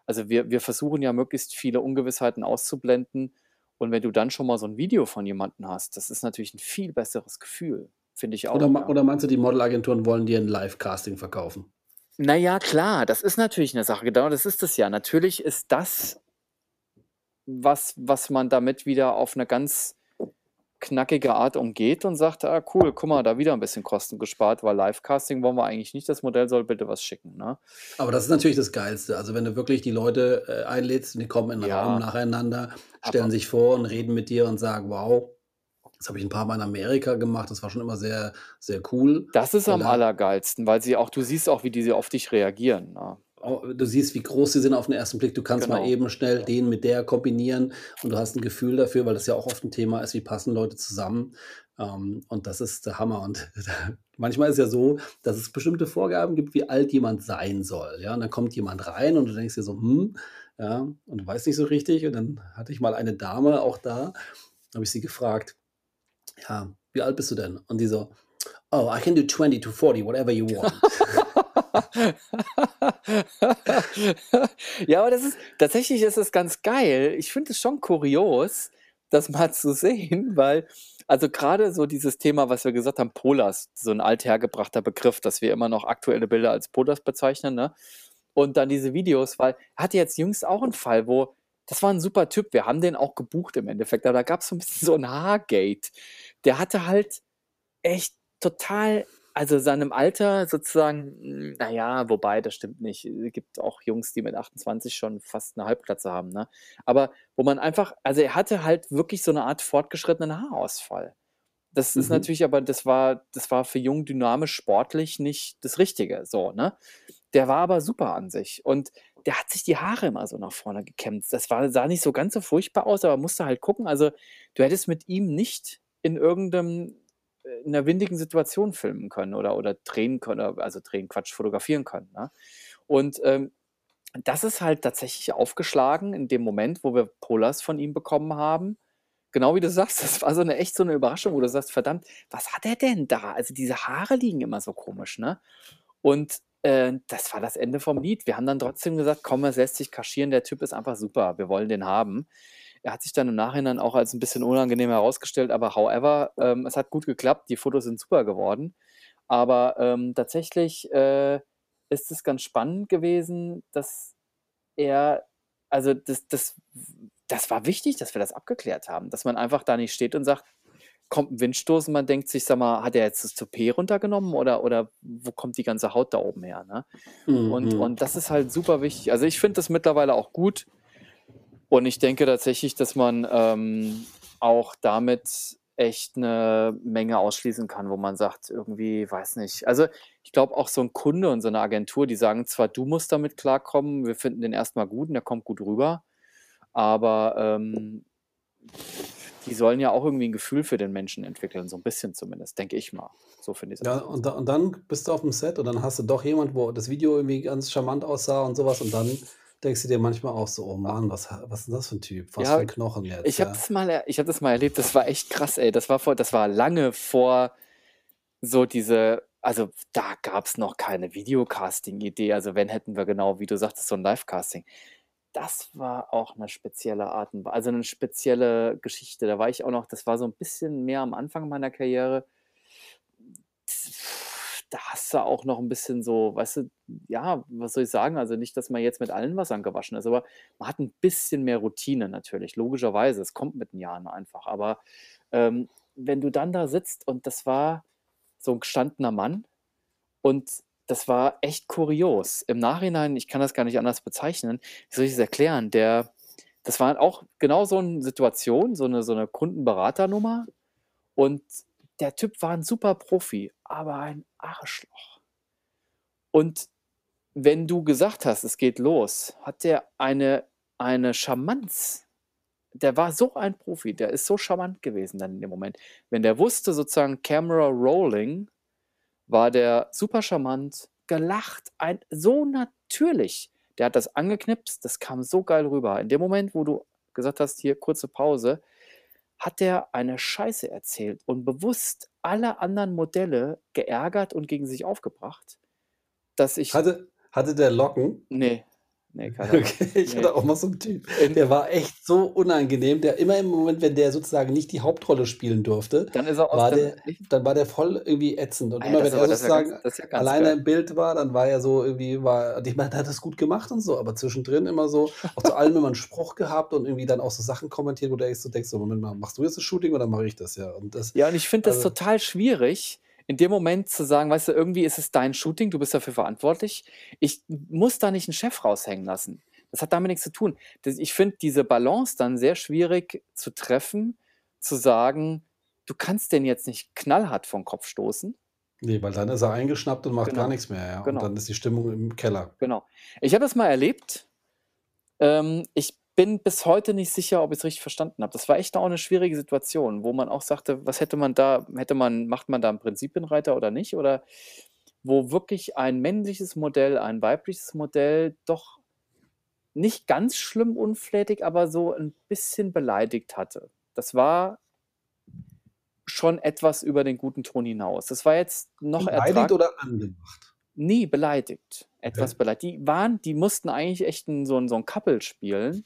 also, wir wir versuchen ja möglichst viele Ungewissheiten auszublenden. Und wenn du dann schon mal so 'n Video von jemandem hast, das ist natürlich 'n viel besseres Gefühl, finde ich Oder auch, mei ja. oder meinst du, die Modelagenturen wollen dir 'n Live-Casting verkaufen? Na ja, klar, das ist natürlich 'ne Sache. Genau, das ist es ja. Natürlich ist das was was man damit wieder auf 'ne ganz knackige Art umgeht und sagt: „Ah, cool, guck mal, da wieder 'n bisschen Kosten gespart, weil Live-Casting wollen wir eigentlich nicht. Das Modell soll bitte was schicken“, ne? Aber das ist natürlich das Geilste. Also, wenn du wirklich die Leute, äh, einlädst und die kommen in 'n Raum Ja. nacheinander, Aber stellen sich vor und reden mit dir und sagen: „Wow, das habe ich 'n paarmal in Amerika gemacht, das war schon immer sehr, sehr cool.“ Das ist am allergeilsten, weil sie auch du siehst auch, wie die sie auf dich reagieren, ne? Du siehst, wie groß sie sind auf 'n ersten Blick. Du kannst mal Genau. eben schnell den mit der kombinieren und du hast 'n Gefühl dafür, weil das ja auch oft 'n Thema ist, wie passen Leute zusammen? Ähm, und das ist der Hammer. Und [laughs] manchmal ist ja so, dass es bestimmte Vorgaben gibt, wie alt jemand sein soll, ja? Und dann kommt jemand rein und du denkst dir so: „Hm“, ja, und du weißt nicht so richtig. Und dann hatte ich mal eine Dame auch da, habe ich sie gefragt: „Ja, wie alt bist du denn?“ Und die so: „Oh, I can do 20 to 40, whatever you want.“ [laughs] [laughs] [laughs] Ja, aber das ist tatsächlich ist es ganz geil. Ich finde es schon kurios, das mal zu sehen, weil also, grade so dieses Thema, was wir gesagt haben, Polars, so 'n althergebrachter Begriff, dass wir immer noch aktuelle Bilder als Polars bezeichnen, ne? Und dann diese Videos, weil hatte jetzt jüngst auch 'n Fall, wo das war 'n super Typ. Wir haben den auch gebucht im Endeffekt, aber da gab's so 'n bisschen so 'n Haar-Gate. Der hatte halt echt total also, seinem Alter sozusagen hm, na ja, wobei, das stimmt nicht. Äh, gibt auch Jungs, die mit 28 schon fast 'ne Halbglatze haben, ne? Aber wo man einfach also, er hatte halt wirklich so 'ne Art fortgeschrittenen Haarausfall. Das ist Mhm. natürlich aber das war das war für jung, dynamisch, sportlich nicht das Richtige, so, ne? Der war aber super an sich und der hat sich die Haare immer so nach vorne gekämmt. Das war sah nicht so ganz so furchtbar aus, aber musste halt gucken. Also, du hättest mit ihm nicht in irgendeinem in 'ner windigen Situation filmen können oder oder drehen können also, drehen, Quatsch, fotografieren können, ne? Und, ähm, das ist halt tatsächlich aufgeschlagen in dem Moment, wo wir Polars von ihm bekommen haben. genau wie du sagst, das war so eine echt so eine Überraschung, wo du sagst: „Verdammt, was hat er denn da?“ Also, diese Haare liegen immer so komisch, ne? Und, äh, das war das Ende vom Lied. Wir haben dann trotzdem gesagt: „Komm, es lässt sich kaschieren, der Typ ist einfach super, wir wollen den haben.“ Er hat sich dann im Nachhinein auch als 'n bisschen unangenehm herausgestellt, aber however, ähm, es hat gut geklappt. Die Fotos sind super geworden. Aber, ähm, tatsächlich, äh, ist es ganz spannend gewesen, dass er also, das das das war wichtig, dass wir das abgeklärt haben, dass man einfach da nicht steht und sagt kommt 'n Windstoß und man denkt sich: „Sag mal, hat er jetzt das Toupet runtergenommen oder oder wo kommt die ganze Haut da oben her“, ne? Mhm, Und und das ist halt super wichtig. Also, ich finde das mittlerweile auch gut und ich denke tatsächlich, dass man, ähm, auch damit echt 'ne Menge ausschließen kann, wo man sagt irgendwie, weiß nicht also, ich glaube auch so 'n Kunde und so 'ne Agentur, die sagen zwar: „Du musst damit klarkommen, wir finden den erst mal gut und der kommt gut rüber“, aber, ähm, die sollen ja auch irgendwie 'n Gefühl für den Menschen entwickeln, so 'n bisschen zumindest, denke ich mal. So finde ich's Ja, einfach. und da und dann bist du auf'm Set und dann hast du doch jemand, wo das Video irgendwie ganz charmant aussah und so was und dann denkst du dir manchmal auch so: „Oh Mann, was was ist das für 'n Typ? Was für Ja, 'n Knochen jetzt“, ich habe ja? das mal ich habe das mal erlebt, das war echt krass, ey. Das war vor das war lange vor so diese also, da gab's noch keine Videocasting-Idee. Also, wenn, hätten wir genau, wie du sagtest, so 'n Live-Casting. Das war auch 'ne spezielle Art also, 'ne spezielle Geschichte. Da war ich auch noch das war so 'n bisschen mehr am Anfang meiner Karriere. Da hast du auch noch 'n bisschen so, weißt du ja, was soll ich sagen? Also, nicht, dass man jetzt mit allen Wassern gewaschen ist, aber man hat 'n bisschen mehr Routine natürlich, logischerweise. Es kommt mit den Jahren einfach. Aber, ähm, wenn du dann da sitzt und das war so 'n gestandener Mann und das war echt kurios. Im Nachhinein ich kann das gar nicht anders bezeichnen. Wie soll ich das erklären? Der das war auch genau so 'n Situation, so 'ne so 'ne Kundenberater-Nummer und der Typ war 'n super Profi, aber ein Arschloch. Und wenn du gesagt hast: „Es geht los“, hat der eine eine Charmanz. Der war so ein Profi, der ist so charmant gewesen dann in dem Moment. Wenn der wusste sozusagen Camera rolling, war der super charmant, gelacht, ein so natürlich. Der hat das angeknipst, das kam so geil rüber. In dem Moment, wo du gesagt hast: „Hier, kurze Pause“, hat der eine Scheiße erzählt und bewusst alle anderen Modelle geärgert und gegen sich aufgebracht, dass ich Hatte hatte der Locken? Ne, ne, [laughs] keine. Okay, ich hatte auch mal so 'n Typ, der war echt so unangenehm, der immer im Moment, wenn der sozusagen nicht die Hauptrolle spielen durfte, Dann ist er war der dann war der voll irgendwie ätzend und Ah ja, immer wenn er ist ja ganz sozusagen ja alleine geil. im Bild war, dann war er so irgendwie war ich meine, der hat das gut gemacht und so, aber zwischendrin immer so auch zu allem immer 'n Spruch gehabt und irgendwie dann auch so Sachen kommentiert, wo du echt so denkst: „So, Moment mal, machst du jetzt das Shooting oder mache ich das?“ Ja, und das Ja, und ich finde das also total schwierig, in dem Moment zu sagen: „Weißt du, irgendwie ist es dein Shooting, du bist dafür verantwortlich. Ich muss da nicht 'n Chef raushängen lassen.“ Das hat damit nix zu tun. Das ich finde diese Balance dann sehr schwierig zu treffen, zu sagen: „Du kannst den jetzt nicht knallhart vor 'n Kopf stoßen.“ Ne, weil dann ist er eingeschnappt und macht gar Genau, nix mehr, ja, und genau. dann ist die Stimmung im Keller. Genau. Ich habe das mal erlebt. Ähm, ich bin bis heute nicht sicher, ob ich's richtig verstanden habe. Das war echt auch 'ne schwierige Situation, wo man auch sagte: „Was hätte man da hätte man macht man da 'n Prinzipienreiter oder nicht?“ Oder wo wirklich ein männliches Modell ein weibliches Modell doch nicht ganz schlimm unflätig, aber so 'n bisschen beleidigt hatte. Das war schon etwas über den guten Ton hinaus. Das war jetzt noch Beleidigt ertrag oder angemacht? Ne, beleidigt. Etwas belei die waren die mussten eigentlich echt 'n so 'n so 'n Couple spielen.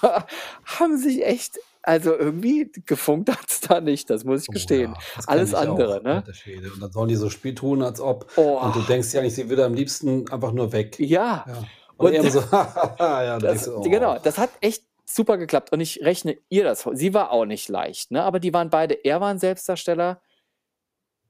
[laughs] Haben sich echt also, irgendwie gefunkt hat's da nicht, das muss ich Oh gestehen. ja, das Alles ich andere, auch, ne? Und dann sollen die so Spiel tun, als ob und du Oh. denkst dir eigentlich, sie würde am liebsten einfach nur weg. Ja, Ja. Und und so: [laughs] [laughs] „Ja“, und du das dir: „Oh.“ genau, das hat echt super geklappt und ich rechne ihr das. Sie war auch nicht leicht, ne, aber die waren beide er war 'n Selbstdarsteller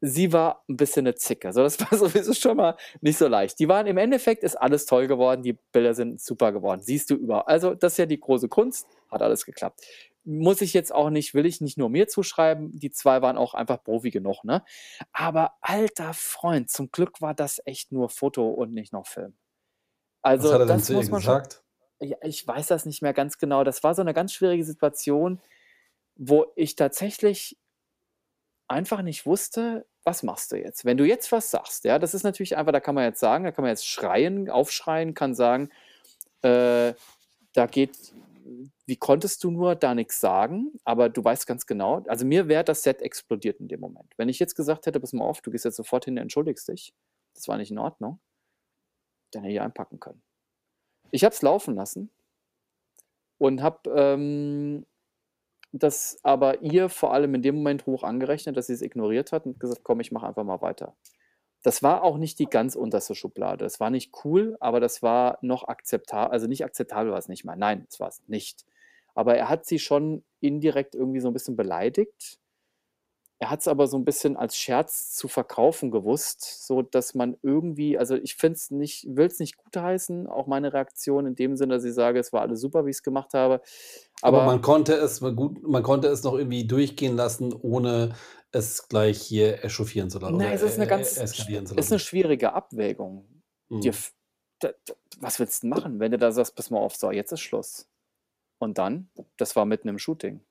sie war 'n bisschen 'ne Zicke. So, das [laughs] war sowieso schon mal nicht so leicht. Die waren im Endeffekt ist alles toll geworden, die Bilder sind super geworden. Siehst du überall. Also, das ist ja die große Kunst, hat alles geklappt. Muss ich jetzt auch nicht will ich nicht nur mir zuschreiben, die 2 waren auch einfach Profi genug, ne? Aber alter Freund, zum Glück war das echt nur Foto und nicht noch Film. Was Also, hat er das zu muss man schon gesagt? ja, ich weiß das nicht mehr ganz genau. Das war so 'ne ganz schwierige Situation, wo ich tatsächlich einfach nicht wusste: „Was machst du jetzt?“ Wenn du jetzt was sagst, ja, das ist natürlich einfach da kann man jetzt sagen da kann man jetzt schreien, aufschreien, kann sagen, äh: „Da geht wie konntest du nur da nichts sagen? Aber du weißt ganz genau, also mir wäre das Set explodiert in dem Moment. Wenn ich jetzt gesagt hätte, pass mal auf, du gehst jetzt sofort hin, entschuldigst dich, das war nicht in Ordnung, dann hätte ich einpacken können. Ich habe es laufen lassen und habe ähm, das aber ihr vor allem in dem Moment hoch angerechnet, dass sie es ignoriert hat und gesagt, komm, ich mache einfach mal weiter. Das war auch nicht die ganz unterste Schublade. Das war nicht cool, aber das war noch akzeptabel. Also nicht akzeptabel war es nicht mal. Nein, das war es nicht. Aber er hat sie schon indirekt irgendwie so ein bisschen beleidigt. Er hat es aber so ein bisschen als Scherz zu verkaufen gewusst, so dass man irgendwie, also ich finde es nicht, will es nicht gutheißen, auch meine Reaktion in dem Sinne, dass ich sage, es war alles super, wie ich es gemacht habe. Aber, Aber man konnte es gut, man konnte es noch irgendwie durchgehen lassen, ohne es gleich hier echauffieren zu lassen Nein, es ist eine e- ganz, zu ist eine schwierige Abwägung. Dir, Mhm. f- da, da, was willst du machen, wenn du da sagst, pass mal auf, so, jetzt ist Schluss. Und dann, das war mitten im Shooting.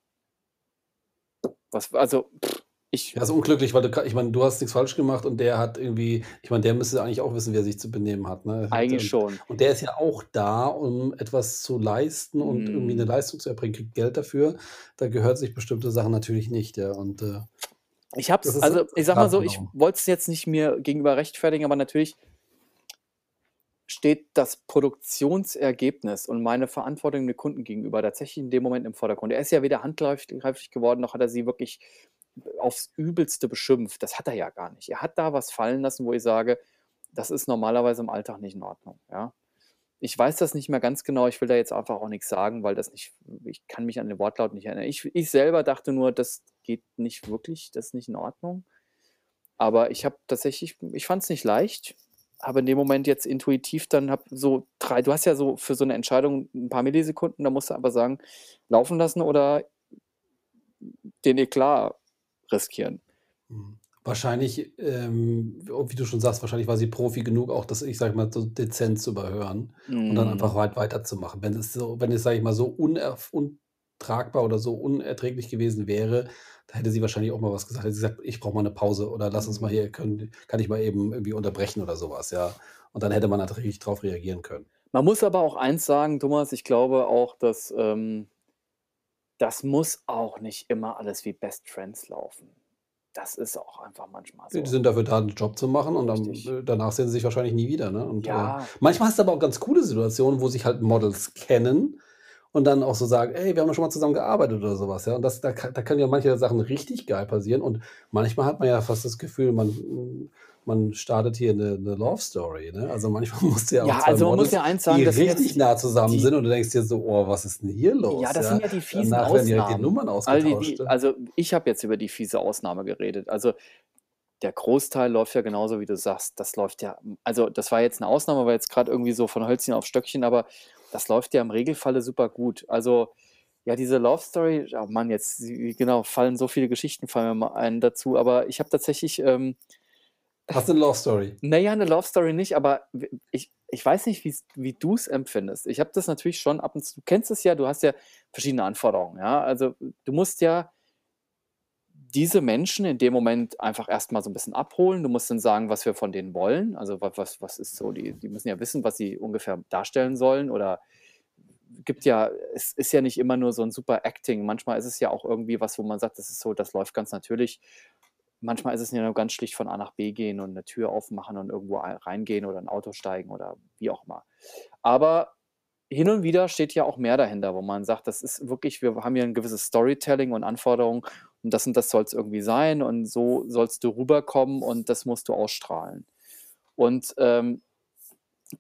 Was, also, pff, ich, Ja, ist unglücklich, weil du, ich meine, du hast nichts falsch gemacht und der hat irgendwie, ich meine, der müsste eigentlich auch wissen, wie er sich zu benehmen hat, ne? eigentlich Und, schon. und der ist ja auch da, um etwas zu leisten und irgendwie eine Mm. Leistung zu erbringen, kriegt Geld dafür. Da gehört sich bestimmte Sachen natürlich nicht, ja. Und äh, Ich hab's, also ich sag mal so, ich wollte es jetzt nicht mir gegenüber rechtfertigen, aber natürlich steht das Produktionsergebnis und meine Verantwortung dem Kunden gegenüber tatsächlich in dem Moment im Vordergrund. Er ist ja weder handgreiflich geworden, noch hat er sie wirklich aufs Übelste beschimpft. Das hat er ja gar nicht. Er hat da was fallen lassen, wo ich sage, das ist normalerweise im Alltag nicht in Ordnung. Ja? Ich weiß das nicht mehr ganz genau. Ich will da jetzt einfach auch nichts sagen, weil das nicht, ich kann mich an den Wortlaut nicht erinnern. Ich, ich selber dachte nur, das geht nicht wirklich, das ist nicht in Ordnung. Aber ich habe tatsächlich, ich fand es nicht leicht, habe in dem Moment jetzt intuitiv dann hab so drei, du hast ja so für so eine Entscheidung ein paar Millisekunden, da musst du aber sagen, laufen lassen oder den Eklat riskieren. Mhm. Wahrscheinlich, ähm, wie du schon sagst, wahrscheinlich war sie Profi genug, auch das, ich sage mal, so dezent zu überhören und dann einfach Mm, weit weiterzumachen. Wenn es so, wenn es, sage ich mal, so untragbar oder so unerträglich gewesen wäre, da hätte sie wahrscheinlich auch mal was gesagt. Hätte sie gesagt, ich brauche mal eine Pause oder lass uns mal mm. hier, können, kann ich mal eben irgendwie unterbrechen oder sowas, ja. Und dann hätte man natürlich drauf reagieren können. Man muss aber auch eins sagen, Thomas, ich glaube auch, dass ähm, das muss auch nicht immer alles wie Best Friends laufen. Das ist auch einfach manchmal Die so. sind dafür da, einen Job zu machen und dann, äh, danach sehen sie sich wahrscheinlich nie wieder. Ne? Und äh, Ja, manchmal hast du aber auch ganz coole Situationen, wo sich halt Models kennen und dann auch so sagen, ey, wir haben doch schon mal zusammen gearbeitet oder sowas. Ja? Und das, da, kann- da können ja manche Sachen richtig geil passieren. Und manchmal hat man ja fast das Gefühl, man, man startet hier eine, eine Love Story. Ne? Also manchmal [laughs] musst du ja auch ja, zwei also man muss Models, ja eins die sagen, sind richtig nah zusammen die, sind und du denkst dir so, oh, was ist denn hier ja, los? das Ja? sind ja die fiesen Danach werden direkt die Ausnahmen. Nummern Also, die, ausgetauscht. die, Ja? also ich habe jetzt über die fiese Ausnahme geredet. Also der Großteil läuft ja genauso, wie du sagst. Das läuft ja, also das war jetzt eine Ausnahme, war jetzt gerade irgendwie so von Hölzchen auf Stöckchen, aber das läuft ja im Regelfalle super gut. Also ja, diese Love Story, oh Mann, jetzt genau, fallen so viele Geschichten fallen mir mal ein dazu, aber ich habe tatsächlich, ähm, Hast du eine Love Story? naja, eine Love Story nicht, aber ich, ich weiß nicht, wie du es empfindest. Ich habe das natürlich schon ab und zu, du kennst es ja, du hast ja verschiedene Anforderungen, ja. Also du musst ja diese Menschen in dem Moment einfach erstmal so ein bisschen abholen. Du musst dann sagen, was wir von denen wollen. Also wa- was, was ist so, die, die müssen ja wissen, was sie ungefähr darstellen sollen oder gibt ja, es ist ja nicht immer nur so ein super Acting. Manchmal ist es ja auch irgendwie was, wo man sagt, das ist so, das läuft ganz natürlich. Manchmal ist es ja nur ganz schlicht von A nach B gehen und eine Tür aufmachen und irgendwo ein- reingehen oder ein Auto steigen oder wie auch immer. Aber hin und wieder steht ja auch mehr dahinter, wo man sagt, das ist wirklich, wir haben hier ein gewisses Storytelling und Anforderungen und das und das soll es irgendwie sein und so sollst du rüberkommen und das musst du ausstrahlen. Und ähm,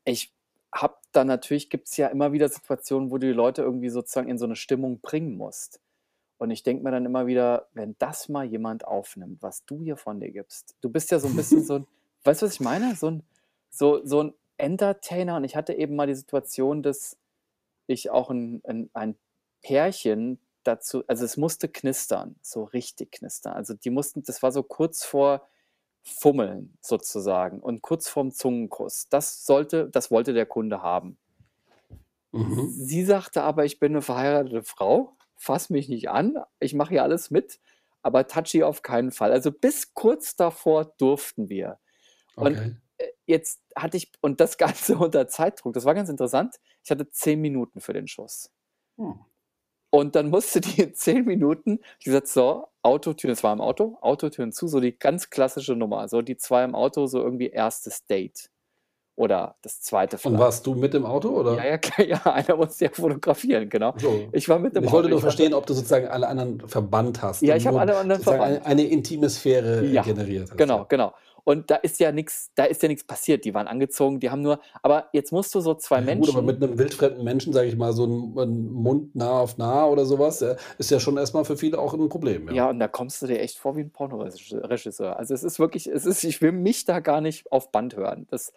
ich habe dann natürlich, gibt es ja immer wieder Situationen, wo du die Leute irgendwie sozusagen in so eine Stimmung bringen musst. Und ich denke mir dann immer wieder, wenn das mal jemand aufnimmt, was du hier von dir gibst. Du bist ja so ein bisschen so ein, [laughs] weißt du, was ich meine? So ein, so, so ein Entertainer. Und ich hatte eben mal die Situation, dass ich auch ein, ein, ein Pärchen dazu, also es musste knistern, so richtig knistern. Also die mussten, das war so kurz vor Fummeln sozusagen und kurz vorm Zungenkuss. Das sollte, das wollte der Kunde haben. Mhm. Sie sagte aber, ich bin eine verheiratete Frau, fass mich nicht an, ich mache hier alles mit, aber touchy auf keinen Fall. Also bis kurz davor durften wir. Und Okay. äh, jetzt hatte ich, und das [laughs] Ganze unter Zeitdruck, das war ganz interessant, ich hatte zehn Minuten für den Schuss. Hm. Und dann musste die in 10 Minuten ich gesagt: „So, Autotür“ es war im Auto, Autotüren zu, so die ganz klassische Nummer. So die 2 im Auto, so irgendwie erstes Date oder das 2. Und warst du mit im Auto, Ja, oder? ja, klar, [laughs] ja, einer musste ja fotografieren, genau. So. Ich war mit im Ich wollte Auto. nur Ich war verstehen, ob du sozusagen alle anderen verbannt hast Ja, ich habe nur alle anderen eine verbannt. eine intime Sphäre, Ja, generiert hast, genau, ja. genau. Und da ist ja nix da ist ja nix passiert. Die waren angezogen, die haben nur aber jetzt musst du so 2 Ja gut, aber Menschen mit 'nem wildfremden Menschen, sage ich mal, so 'n 'n Mund nah auf nah oder so was, äh, ist ja schon erst mal für viele auch 'n Problem, ja. Ja, und da kommst du dir echt vor wie 'n Pornoregisse Regisseur. Also, es ist wirklich es ist ich will mich da gar nicht auf Band hören. Das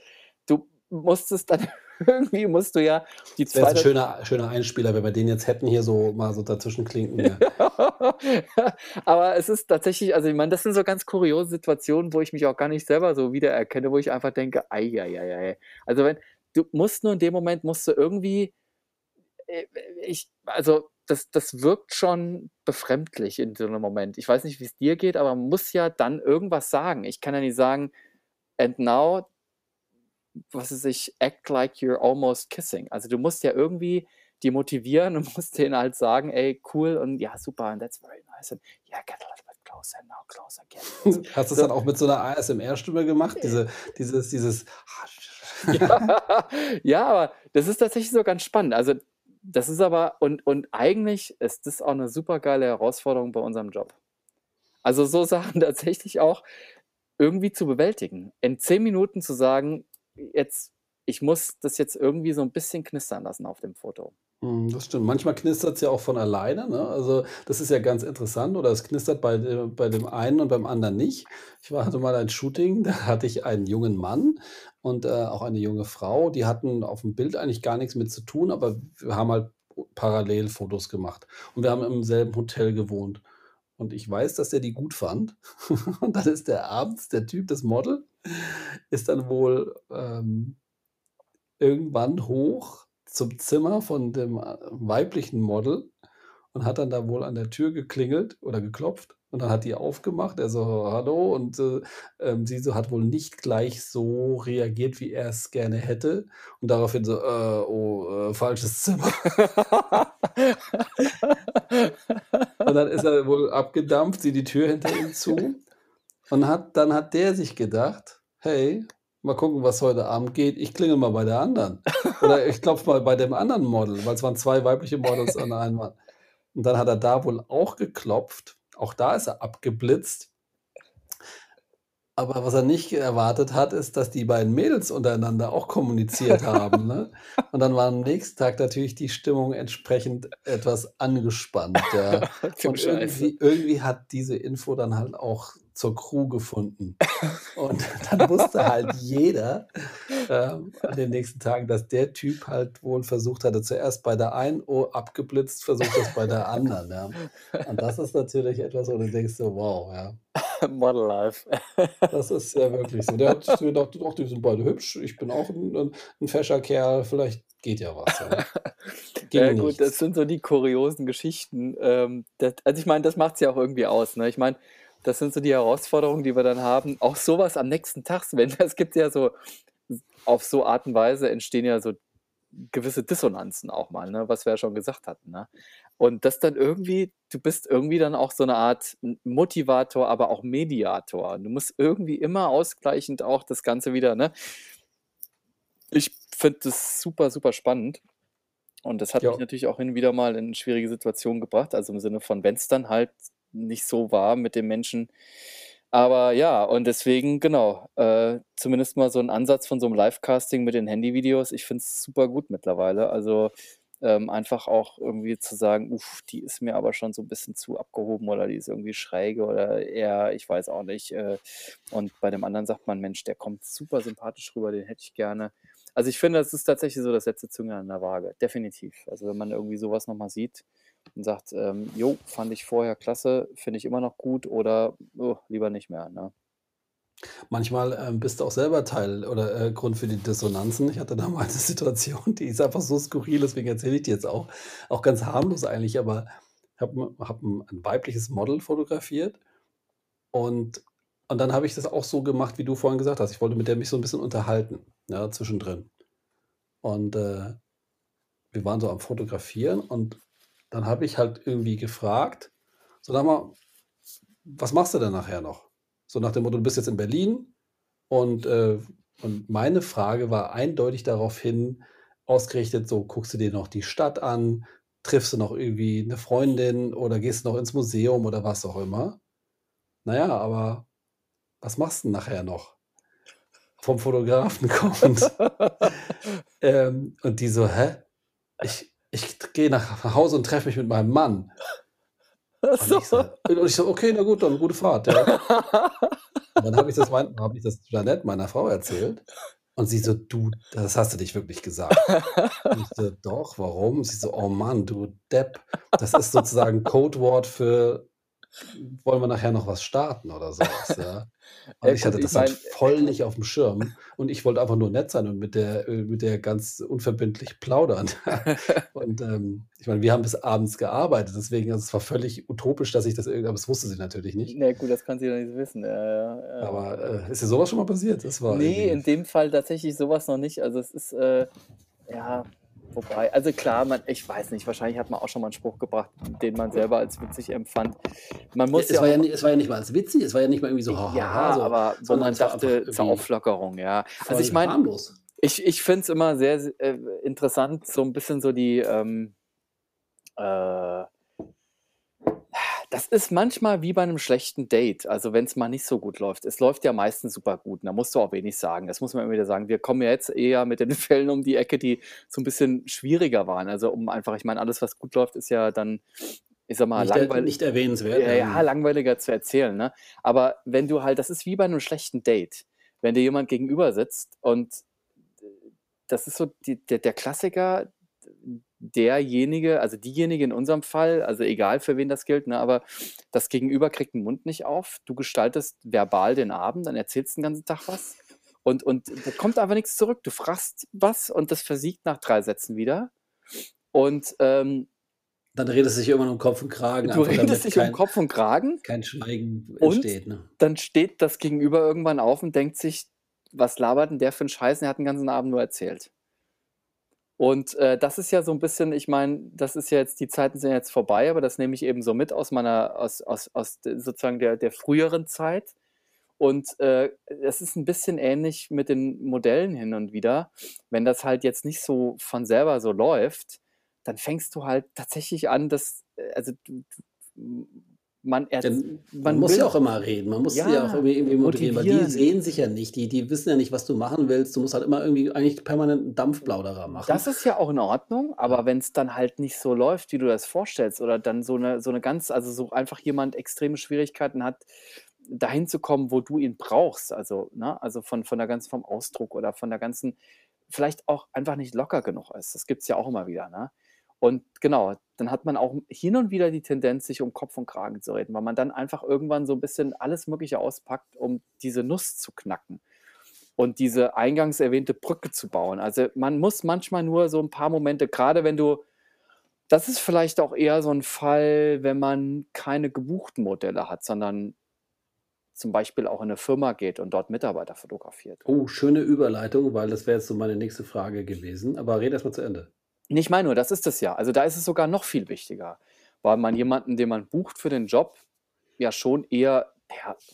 du musstest dann [laughs] irgendwie musst du ja die Das wäre jetzt 'n 2. schöner schöner Einspieler, wenn wir den jetzt hätten hier so mal so dazwischen klinken, ja. [laughs] Aber es ist tatsächlich also, ich meine, das sind so ganz kuriose Situationen, wo ich mich auch gar nicht selber so wiedererkenne, wo ich einfach denke: „Ei, ei, ei, ei.“ Also, wenn du musst nur in dem Moment musst du irgendwie äh, ich also, das das wirkt schon befremdlich in so 'nem Moment. Ich weiß nicht, wie's dir geht, aber man muss ja dann irgendwas sagen. Ich kann ja nicht sagen: „And now“ was weiß ich, „act like you're almost kissing.“ Also, du musst ja irgendwie die motivieren und [laughs] musst denen halt sagen: „Ey, cool und ja, super and that's very nice and yeah, get a little bit closer, now closer again.“ Und so. Hast du's So dann auch mit so 'ner ASMR-Stimme gemacht? Diese dieses dieses [laughs] Ja, ja, aber das ist tatsächlich so ganz spannend. Also, das ist aber und und eigentlich ist das auch 'ne supergeile Herausforderung bei unserem Job. Also, so [laughs] Sachen tatsächlich auch irgendwie zu bewältigen. In 10 Minuten zu sagen: „Jetzt ich muss das jetzt irgendwie so 'n bisschen knistern lassen auf dem Foto.“ Mhm, das stimmt. Manchmal knistert's ja auch von alleine, ne? Also, das ist ja ganz interessant oder es knistert bei de bei dem einen und beim anderen nicht. Ich war hatte mal ein Shooting, [laughs] da hatte ich einen jungen Mann und, äh, auch eine junge Frau. Die hatten aufm Bild eigentlich gar nix mit zu tun, aber wir haben halt parallel Fotos gemacht. Und wir haben im selben Hotel gewohnt. Und ich weiß, dass der die gut fand. [laughs] Und dann ist der abends der Typ, das Model, ist dann wohl, ähm, irgendwann hoch zum Zimmer von dem, äh, weiblichen Model und hat dann da wohl an der Tür geklingelt oder geklopft. Und dann hat die aufgemacht. Er so: „Hallo?“ Und, äh, ähm, sie so hat wohl nicht gleich so reagiert, wie er's gerne hätte. Und daraufhin so: „Äh, oh, äh, falsches Zimmer.“ [laughs] Und dann ist er wohl abgedampft, sie die Tür hinter ihm zu. Und hat dann hat der sich gedacht: „Hey, mal gucken, was heute Abend geht. Ich klingele mal bei der anderen. Oder ich klopfe mal bei dem anderen Model“, weil's waren 2 weibliche Models und ein Mann. Und dann hat er da wohl auch geklopft. Auch da ist er abgeblitzt. Aber was er nicht erwartet hat, ist, dass die beiden Mädels untereinander auch kommuniziert [laughs] haben, ne? Und dann war am nächsten Tag natürlich die Stimmung entsprechend etwas angespannt, ja. [laughs] Und irgendwie irgendwie hat diese Info dann halt auch zur Crew gefunden. Und [laughs] dann wusste halt jeder, ähm, an den nächsten Tagen, dass der Typ halt wohl versucht hatte zuerst bei der einen, oh, abgeblitzt, versucht das bei der anderen, ja. Und das ist natürlich etwas, wo du denkst so: „Wow“, ja. [laughs] Model Life. Das ist ja wirklich so. Der hat sich gedacht: „Ach, die sind beide hübsch. Ich bin auch 'n 'n 'n fescher Kerl. Vielleicht geht ja was“, ja. [laughs] Ja gut, das nichts. sind so die kuriosen Geschichten. Ähm, das also, ich meine, das macht's ja auch irgendwie aus, ne? Ich meine, das sind so die Herausforderungen, die wir dann haben. Auch so was am nächsten Tag, Sven, [laughs] es gibt ja so auf so Art und Weise entstehen ja so gewisse Dissonanzen auch mal, ne, was wir ja schon gesagt hatten, ne? Und das dann irgendwie du bist irgendwie dann auch so 'ne Art Motivator, aber auch Mediator. Du musst irgendwie immer ausgleichend auch das Ganze wieder, ne? Ich finde das super, super spannend. Und das hat mich Ja. natürlich auch hin und wieder mal in schwierige Situationen gebracht, also im Sinne von, wenn's dann halt nicht so war mit dem Menschen. Aber ja, und deswegen, genau, äh, zumindest mal so 'n Ansatz von so 'nem Live-Casting mit den Handyvideos. Ich finde es super gut mittlerweile. Also, ähm, einfach auch irgendwie zu sagen: „Uff, die ist mir aber schon so 'n bisschen zu abgehoben oder die ist irgendwie schräge oder eher ich weiß auch nicht“, äh, und bei dem anderen sagt man: „Mensch, der kommt super sympathisch rüber, den hätte ich gerne.“ Also, ich finde, das ist tatsächlich so das letzte Zünglein an der Waage, definitiv. Also, wenn man irgendwie so was noch mal sieht und sagt, ähm: „Jo, fand ich vorher klasse, finde ich immer noch gut“ oder: „Oh, lieber nicht mehr“, ne? Manchmal, ähm, bist du auch selber Teil oder, äh, Grund für die Dissonanzen. Ich hatte [laughs] da mal 'ne Situation, die ist einfach so skurril, deswegen erzähle ich die jetzt auch. Auch ganz harmlos eigentlich, aber 'n habe 'n ein weibliches Model fotografiert und und dann habe ich das auch so gemacht, wie du vorhin gesagt hast. Ich wollte mit der mich so 'n bisschen unterhalten, ja, zwischendrin. Und, äh, wir waren so am Fotografieren und dann habe ich halt irgendwie gefragt, so sag mal, was machst du denn nachher noch? So nach dem Motto, du bist jetzt in Berlin und, äh, und meine Frage war eindeutig daraufhin ausgerichtet, so guckst du dir noch die Stadt an, triffst du noch irgendwie eine Freundin oder gehst noch ins Museum oder was auch immer. Naja, aber was machst du nachher noch? Vom Fotografen [laughs] kommt. [laughs] ähm, und die so, hä? Ich, ich gehe nach Hause und treffe mich mit meinem Mann. Und So. ich so, und ich so, okay, na gut, dann gute Fahrt. Ja. [laughs] Und dann habe ich das, mein, hab ich das Janette, meiner Frau, erzählt. Und sie so, du, das hast du dich wirklich gesagt. Und ich so, doch, warum? Sie so, oh Mann, du Depp. Das ist sozusagen Codewort für, wollen wir nachher noch was starten oder sowas, ja. [laughs] Und ich hatte ich das halt meine, voll nicht auf dem Schirm. Und ich wollte einfach nur nett sein und mit der, äh, mit der ganz unverbindlich plaudern. [laughs] Und ähm, ich meine, wir haben bis abends gearbeitet, deswegen, also es war völlig utopisch, dass ich das irgendwie, aber das wusste sie natürlich nicht. na gut, das kann sie doch nicht wissen. Ja, ja. Aber äh, ist dir sowas schon mal passiert? Das war Nee, in dem Fall tatsächlich sowas noch nicht. Also es ist, äh, ja, wobei, also klar, man, ich weiß nicht, wahrscheinlich hat man auch schon mal einen Spruch gebracht, den man selber als witzig empfand. Man Ja, muss es, ja war ja, es war ja nicht mal als witzig, es war ja nicht mal irgendwie so, hahaha, ja, so, aber wo sondern man dachte, zur Auflockerung, ja. Also ich meine, ich, ich finde es immer sehr äh, interessant, so ein bisschen so die, ähm, äh, das ist manchmal wie bei einem schlechten Date, also wenn es mal nicht so gut läuft. Es läuft ja meistens super gut, und da musst du auch wenig sagen. Das muss man immer wieder sagen. Wir kommen ja jetzt eher mit den [laughs] Fällen um die Ecke, die so ein bisschen schwieriger waren. Also um einfach, ich meine, alles, was gut läuft, ist ja dann, ich sag mal, Nicht, langweilig. nicht erwähnenswert. Ja, ja, langweiliger zu erzählen, ne? Aber wenn du halt, das ist wie bei einem schlechten Date, wenn dir jemand gegenüber sitzt und das ist so die, der, der Klassiker, derjenige, also diejenige in unserem Fall, also egal für wen das gilt, ne, aber das Gegenüber kriegt den Mund nicht auf, du gestaltest verbal den Abend, dann erzählst den ganzen Tag was und, und da kommt einfach nichts zurück. Du fragst was und das versiegt nach drei Sätzen wieder. Und ähm, dann redest du dich immer um Kopf und Kragen, du redest dich um Kopf und Kragen kein Schweigen und entsteht. Ne? dann steht das Gegenüber irgendwann auf und denkt sich, was labert denn der für einen Scheiß? Er hat den ganzen Abend nur erzählt. Und äh, das ist ja so ein bisschen, ich meine, das ist ja jetzt, die Zeiten sind jetzt vorbei, aber das nehme ich eben so mit aus meiner, aus, aus, aus sozusagen der, der früheren Zeit. Und äh, es ist ein bisschen ähnlich mit den Modellen hin und wieder. Wenn das halt jetzt nicht so von selber so läuft, dann fängst du halt tatsächlich an, dass, äh, also du, du, man, Denn man muss ja auch immer reden, man muss sie ja auch ja, irgendwie, irgendwie motivieren, weil die motivieren. sehen sich ja nicht, die, die wissen ja nicht, was du machen willst. Du musst halt immer irgendwie eigentlich permanent einen Dampfplauderer machen. Das ist ja auch in Ordnung, Ja. aber wenn es dann halt nicht so läuft, wie du das vorstellst, oder dann so eine, so eine ganz, also so einfach jemand extreme Schwierigkeiten hat, dahin zu kommen, wo du ihn brauchst, also, ne, also von, von der ganzen, vom Ausdruck oder von der ganzen, vielleicht auch einfach nicht locker genug ist. Das gibt es ja auch immer wieder, ne? Und genau, dann hat man auch hin und wieder die Tendenz, sich um Kopf und Kragen zu reden, weil man dann einfach irgendwann so ein bisschen alles Mögliche auspackt, um diese Nuss zu knacken und diese eingangs erwähnte Brücke zu bauen. Also man muss manchmal nur so ein paar Momente, gerade wenn du, das ist vielleicht auch eher so ein Fall, wenn man keine gebuchten Modelle hat, sondern zum Beispiel auch in eine Firma geht und dort Mitarbeiter fotografiert. Oh, schöne Überleitung, weil das wäre jetzt so meine nächste Frage gewesen. Aber red erst mal zu Ende. Nicht meine nur, das ist es ja. Also da ist es sogar noch viel wichtiger, weil man jemanden, den man bucht für den Job, ja schon eher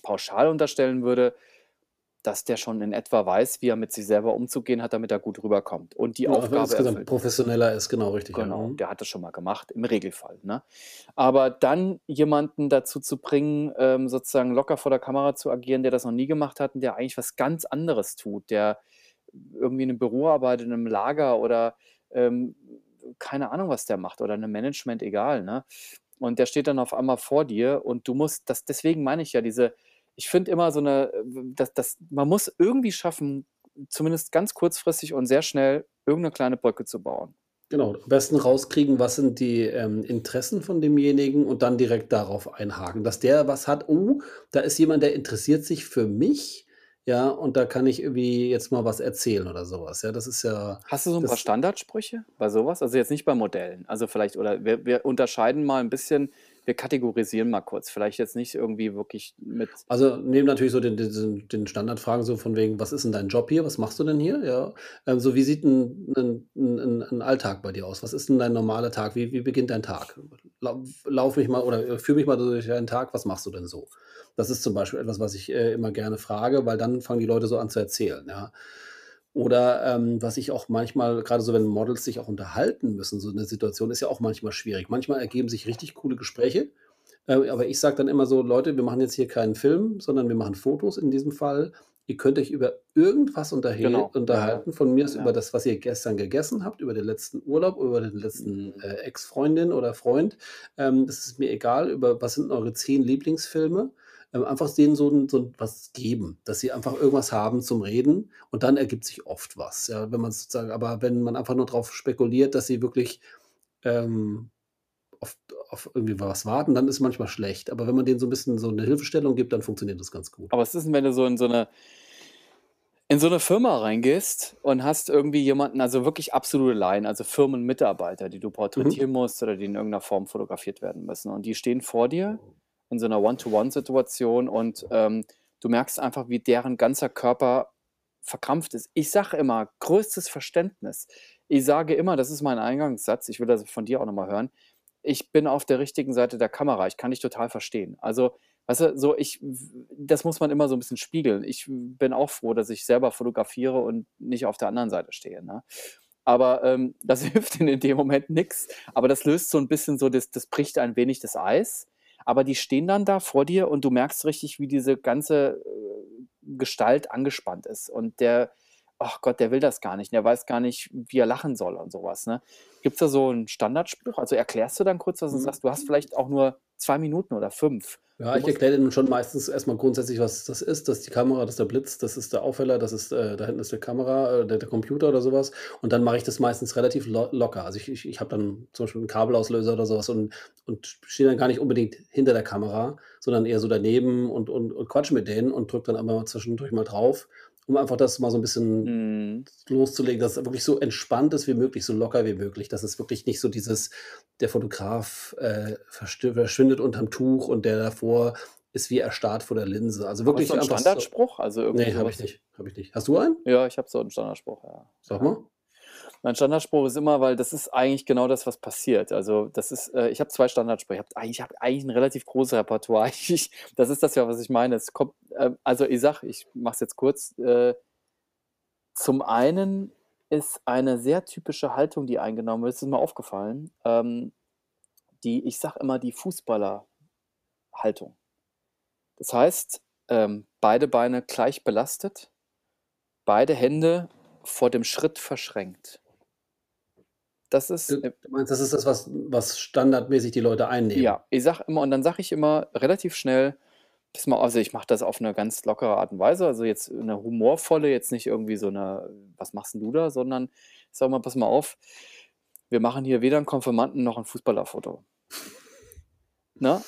pauschal unterstellen würde, dass der schon in etwa weiß, wie er mit sich selber umzugehen hat, damit er gut rüberkommt und die Ja, Aufgabe insgesamt erfüllt. professioneller ist genau richtig. Ja. Genau, Mhm. der hat das schon mal gemacht, im Regelfall. Ne? Aber dann jemanden dazu zu bringen, ähm, sozusagen locker vor der Kamera zu agieren, der das noch nie gemacht hat und der eigentlich was ganz anderes tut, der irgendwie in einem Büro arbeitet, in einem Lager oder ähm, keine Ahnung, was der macht oder in einem Management, egal. Ne? Und der steht dann auf einmal vor dir und du musst, das, deswegen meine ich ja, diese, ich finde immer so eine, das, das, man muss irgendwie schaffen, zumindest ganz kurzfristig und sehr schnell irgendeine kleine Brücke zu bauen. Genau, am besten rauskriegen, was sind die ähm, Interessen von demjenigen und dann direkt darauf einhaken, dass der was hat. Oh, da ist jemand, der interessiert sich für mich. Ja, und da kann ich irgendwie jetzt mal was erzählen oder so was, ja? Das ist ja Hast du so 'n paar Standardsprüche bei so was? Also, jetzt nicht bei Modellen. Also, vielleicht oder wir wir unterscheiden mal 'n bisschen wir kategorisieren mal kurz. Vielleicht jetzt nicht irgendwie wirklich mit Also, neben natürlich so den diesen den Standardfragen so von wegen: „Was ist denn dein Job hier? Was machst du denn hier?“ Ja. Ähm, so wie sieht 'n 'nen 'n 'n 'n Alltag bei dir aus? Was ist denn dein normaler Tag? Wie wie beginnt dein Tag? Lau lauf mich mal oder, äh, führe mich mal durch deinen Tag. Was machst du denn so? Das ist zum Beispiel etwas, was ich, äh, immer gerne frage, weil dann fangen die Leute so an zu erzählen, ja. Oder, ähm, was ich auch manchmal grade so, wenn Models sich auch unterhalten müssen, so 'ne Situation ist ja auch manchmal schwierig. Manchmal ergeben sich richtig coole Gespräche, äh, aber ich sage dann immer so: „Leute, wir machen jetzt hier keinen Film, sondern wir machen Fotos in diesem Fall. Ihr könnt euch über irgendwas Genau, unterhalten, von mir aus über Ja. das, was ihr gestern gegessen habt, über den letzten Urlaub, über den letzten, Mhm. äh, Ex-Freundin oder Freund. Ähm, das ist mir egal, über was sind eure 10 Lieblingsfilme?“ Ähm, einfach denen so so was geben, dass sie einfach irgendwas haben zum Reden und dann ergibt sich oft was, ja, wenn man sozusagen aber wenn man einfach nur drauf spekuliert, dass sie wirklich, ähm, auf auf irgendwie was warten, dann ist manchmal schlecht. Aber wenn man denen so 'n bisschen so 'ne Hilfestellung gibt, dann funktioniert das ganz gut. Aber was ist 'n, wenn du so in so 'ne in so 'ne Firma reingehst und hast irgendwie jemanden also, wirklich absolute Laien, also, Firmenmitarbeiter, die du Mhm. porträtieren musst oder die in irgend 'ner Form fotografiert werden müssen. Und die stehen vor dir in so 'ner One-to-One-Situation und, ähm, du merkst einfach, wie deren ganzer Körper verkrampft ist. Ich sage immer: „Größtes Verständnis.“ Ich sage immer, das ist mein Eingangssatz, ich will das von dir auch noch mal hören: „Ich bin auf der richtigen Seite der Kamera. Ich kann dich total verstehen.“ Also, weißt du, so ich das muss man immer so 'n bisschen spiegeln. Ich bin auch froh, dass ich selber fotografiere und nicht auf der anderen Seite stehe, ne? Aber, ähm, [laughs] das hilft in dem Moment nix. Aber das löst so 'n bisschen so das das bricht ein wenig das Eis. Aber die stehen dann da vor dir und du merkst richtig, wie diese ganze, äh, Gestalt angespannt ist. Und der ach Gott, der will das gar nicht. Der weiß gar nicht, wie er lachen soll und so was, ne? Gibt's da so 'n Standardspruch? Also, erklärst du dann kurz was und Mhm. sagst, du hast vielleicht auch nur 2 Minuten oder 5. Ja, ich erkläre denen schon meistens erst mal grundsätzlich, was das ist. Das ist die Kamera, das ist der Blitz, das ist der Aufheller, das ist äh, da hinten ist 'ne Kamera, äh, der der Computer oder so was. Und dann mache ich das meistens relativ lo locker. Also, ich ich ich habe dann zum Beispiel 'n Kabelauslöser oder so was und und stehe dann gar nicht unbedingt hinter der Kamera, sondern eher so daneben und und und quatsche mit denen und drücke dann aber zwischendurch mal drauf, um einfach das mal so 'n bisschen Mhm. loszulegen, dass es wirklich so entspannt ist wie möglich, so locker wie möglich, dass es wirklich nicht so dieses der Fotograf, äh, verschwindet unterm Tuch und der davor ist wie erstarrt vor der Linse. Also, Aber hast du wirklich 'n einfach so Standardspruch? Also, irgendwie ne, so habe ich nicht, habe ich nicht. Hast du einen? Ja, ich habe so 'n Standardspruch, ja. Sag mal. Mein Standardspruch ist immer weil das ist eigentlich genau das, was passiert. Also, das ist äh, ich habe 2 Standardsprüche. Ich habe habe eigentlich 'n relativ großes Repertoire. [laughs] Ich das ist das ja, was ich meine. Es kommt ähm, also, ich sage ich mache es jetzt kurz, äh zum einen ist eine sehr typische Haltung, die eingenommen wird, ist mir aufgefallen, ähm, die ich sage immer, die Fußballerhaltung. Das heißt, ähm, beide Beine gleich belastet, beide Hände vor dem Schritt verschränkt. Das ist, Du äh du meinst, das ist das, was was standardmäßig die Leute einnehmen? Ja, ich sage immer und dann sage ich immer relativ schnell: „Pass mal“ also, ich mache das auf 'ne ganz lockere Art und Weise, also, jetzt 'ne humorvolle, jetzt nicht irgendwie so 'ne: „Was machst 'n du da?“, sondern ich sage mal: „Pass mal auf, wir machen hier weder 'n Konfirmanden noch 'n Fußballerfoto.“ [laughs] Ne?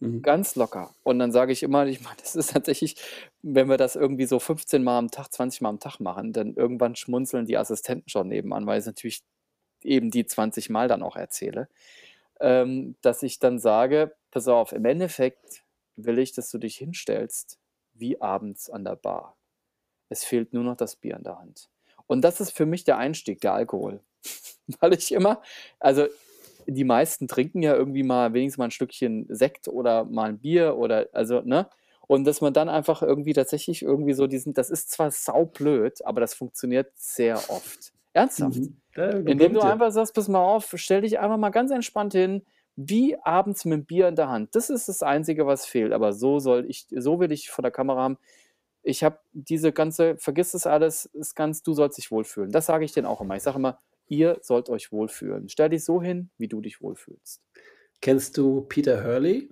Mhm. Ganz locker. Und dann sage ich immer ich meine, das ist tatsächlich wenn wir das irgendwie so 15 Mal am Tag, 20 Mal am Tag machen, dann irgendwann schmunzeln die Assistenten schon nebenan, weil ich's natürlich eben die 20 Mal dann auch erzähle, ähm, dass ich dann sage: „Pass auf, im Endeffekt will ich, dass du dich hinstellst wie abends an der Bar. Es fehlt nur noch das Bier in der Hand.“ Und das ist für mich der Einstieg, der Alkohol. [laughs] Weil ich immer also, die meisten trinken ja irgendwie mal wenigstens mal 'n Stückchen Sekt oder mal 'n Bier oder also, ne? Und dass man dann einfach irgendwie tatsächlich irgendwie so diesen das ist zwar saublöd, aber das funktioniert sehr oft. Ernsthaft. Mhm. Glaube Indem du einfach sagst: „Pass mal auf, stell dich einfach mal ganz entspannt hin, wie abends mit'm Bier in der Hand. Das ist das Einzige, was fehlt, aber so soll ich so will ich vor der Kamera haben. Ich habe diese ganze vergiss das alles, ist ganz du sollst dich wohlfühlen.“ Das sage ich denen auch immer. Ich sage immer: „Ihr sollt euch wohlfühlen. Stell dich so hin, wie du dich wohlfühlst.“ Kennst du Peter Hurley?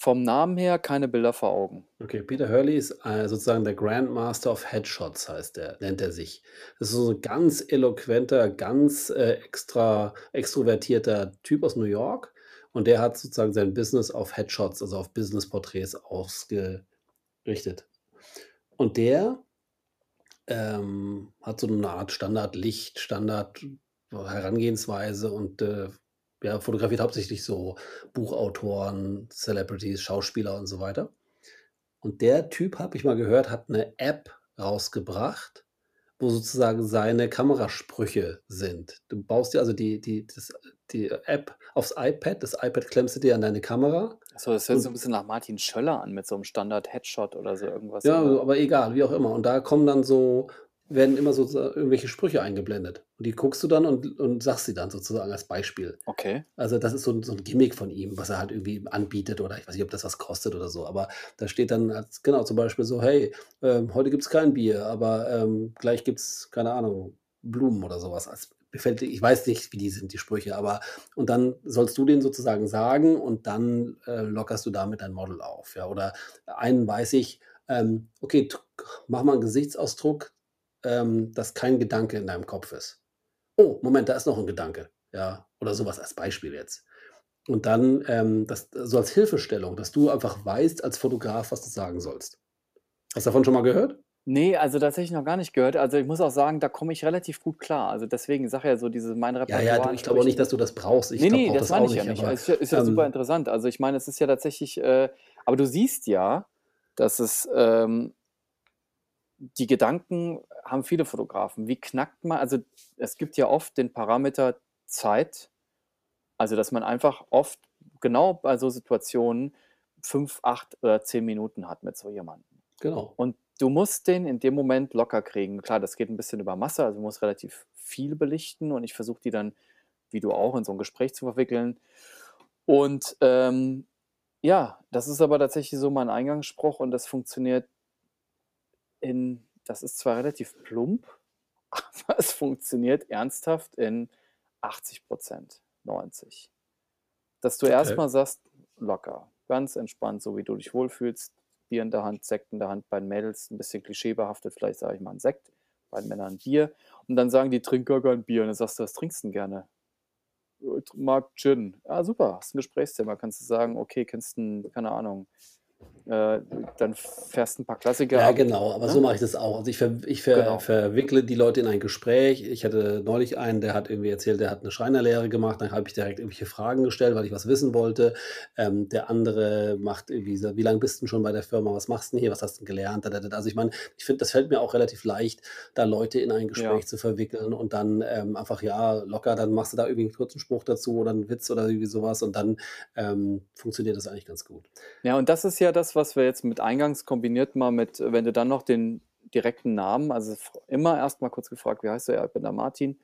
Vom Namen her keine Bilder vor Augen. Okay, Peter Hurley ist, äh, sozusagen der Grandmaster of Headshots heißt er nennt er sich. Das ist so 'n ganz eloquenter, ganz, äh, extra extrovertierter Typ aus New York und der hat sozusagen sein Business auf Headshots, also, auf Businessporträts ausgerichtet. Und der ähm, hat so 'ne Art Standardlicht, Standard-Herangehensweise und, äh, ja, fotografiert hauptsächlich so Buchautoren, Celebrities, Schauspieler und so weiter. Und der Typ, habe ich mal gehört, hat 'ne App rausgebracht, wo sozusagen seine Kamerasprüche sind. Du baust dir also die die das die App aufs iPad. Das iPad klemmst du dir an deine Kamera Ach so, das hört so 'n und bisschen nach Martin Schöller an mit so 'm Standard-Headshot oder so irgendwas Ja, aber egal, wie auch immer. Und da kommen dann so werden immer so irgendwelche Sprüche eingeblendet. Und die guckst du dann und und sagst sie dann sozusagen als Beispiel. Okay. Also, das ist so 'n so 'n Gimmick von ihm, was er halt irgendwie anbietet oder ich weiß nicht, ob das was kostet oder so. Aber da steht dann als genau, zum Beispiel so: „Hey, ähm, heute gibt's kein Bier, aber, ähm, gleich gibt's, keine Ahnung, Blumen“ oder so was. Als ich weiß nicht, wie die sind, die Sprüche, aber und dann sollst du den sozusagen sagen und dann, äh, lockerst du damit dein Model auf, ja. Oder einen weiß ich, ähm: „Okay, mach mal 'n Gesichtsausdruck, ähm, dass kein Gedanke in deinem Kopf ist. Oh, Moment, da ist noch 'n Gedanke“, ja, oder so was als Beispiel jetzt. Und dann, ähm, das so als Hilfestellung, dass du einfach weißt als Fotograf, was du sagen sollst. Hast du davon schon mal gehört? Ne, also tatsächlich noch gar nicht gehört. Also, ich muss auch sagen, da komme ich relativ gut klar. Also, deswegen, ich sage ja so dieses mein Ja, ja, Repertoire du, ich glaube auch nicht, dass du das brauchst. Ich Ne, glaube ne, brauche das das meine ich ja nicht, aber, Also, ist ja ist ja super ähm interessant. Also, ich meine, es ist ja tatsächlich, äh aber du siehst ja, dass es, ähm die Gedanken haben viele Fotografen. Wie knackt man also, es gibt ja oft den Parameter Zeit, also, dass man einfach oft genau bei so Situationen 5, 8 oder 10 Minuten hat mit so jemandem. Genau. Und du musst den in dem Moment locker kriegen. Klar, das geht 'n bisschen über Masse, also, du musst relativ viel belichten und ich versuche die dann, wie du auch, in so 'n Gespräch zu verwickeln. Und, ähm, ja, das ist aber tatsächlich so mein Eingangsspruch und das funktioniert in das ist zwar relativ plump, [laughs] aber es funktioniert ernsthaft in 80 %, 90. Dass du Okay. mal sagst: „Locker, ganz entspannt, so wie du dich wohlfühlst, Bier in der Hand, Sekt in der Hand.“ Bei den Mädels 'n bisschen klischeebehaftet, vielleicht sage ich mal 'n Sekt, bei den Männern Bier. Und dann sagen die: „Trinke gar kein Bier.“ Und dann sagst du: „Was trinkst 'n gerne?“ „Äh, tr mag Gin.“ Ja, super, hast 'n Gesprächsthema. Kannst du sagen: „Okay, kennst 'n“ keine Ahnung, äh, dann fährst 'n paar Klassiker Ja, ab, genau, aber so ne? mache ich das auch. Also, ich ver ich ver Genau. verwickle die Leute in ein Gespräch. Ich hatte neulich einen, der hat irgendwie erzählt, der hat 'ne Schreinerlehre gemacht. Dann habe ich direkt irgendwelche Fragen gestellt, weil ich was wissen wollte. Ähm, der andere macht irgendwie so: „Wie lang bist 'n schon bei der Firma? Was machst 'n hier? Was hast 'n gelernt?“ Da, da, da, da. Also, ich meine, ich finde, das fällt mir auch relativ leicht, da Leute in ein Ja. Gespräch zu verwickeln und dann, ähm, einfach, ja, locker, dann machst du da irgendwie 'n kurzen Spruch dazu oder 'n Witz oder irgendwie so was und dann, ähm, funktioniert das eigentlich ganz gut. Ja, und das ist ja das, was wir jetzt mit eingangs kombiniert mal mit wenn du dann noch den direkten Namen also, immer erst mal kurz gefragt: „Wie heißt du?“ „Ja, ich bin der Martin“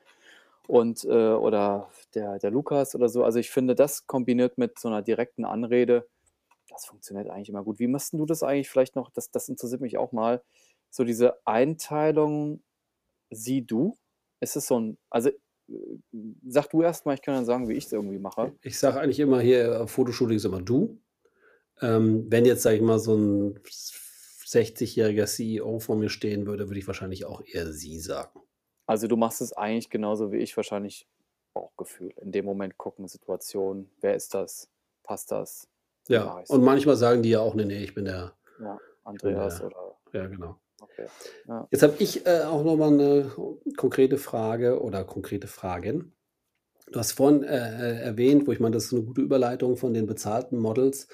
und, äh oder der der Lukas oder so. Also, ich finde, das kombiniert mit so 'ner direkten Anrede, das funktioniert eigentlich immer gut. Wie machst du das eigentlich vielleicht noch das das interessiert mich auch mal, so diese Einteilung Sie-Du? Ist es so 'n also, äh, sag du erst mal, ich kann dann sagen, wie ich's irgendwie mache. Ich sage eigentlich immer hier auf Fotoshootings immer „du“. Ähm, wenn jetzt, sage ich mal, so 'n s 60-jähriger CEO vor mir stehen würde, würde ich wahrscheinlich auch eher „Sie“ sagen. Also, du machst es eigentlich genauso wie ich wahrscheinlich, Bauchgefühl. In dem Moment gucken, Situation: „Wer ist das? Passt das? Ja, mache ich's?“ und manchmal sagen die ja auch: „Ne, ne, ich bin der Ja, ich bin Andreas der“ oder ja, genau. okay, ja. Jetzt habe ich, äh, auch noch mal 'ne konkrete Frage oder konkrete Fragen. Du hast vorhin, äh, äh, erwähnt, wo ich meine, das ist 'ne gute Überleitung von den bezahlten Models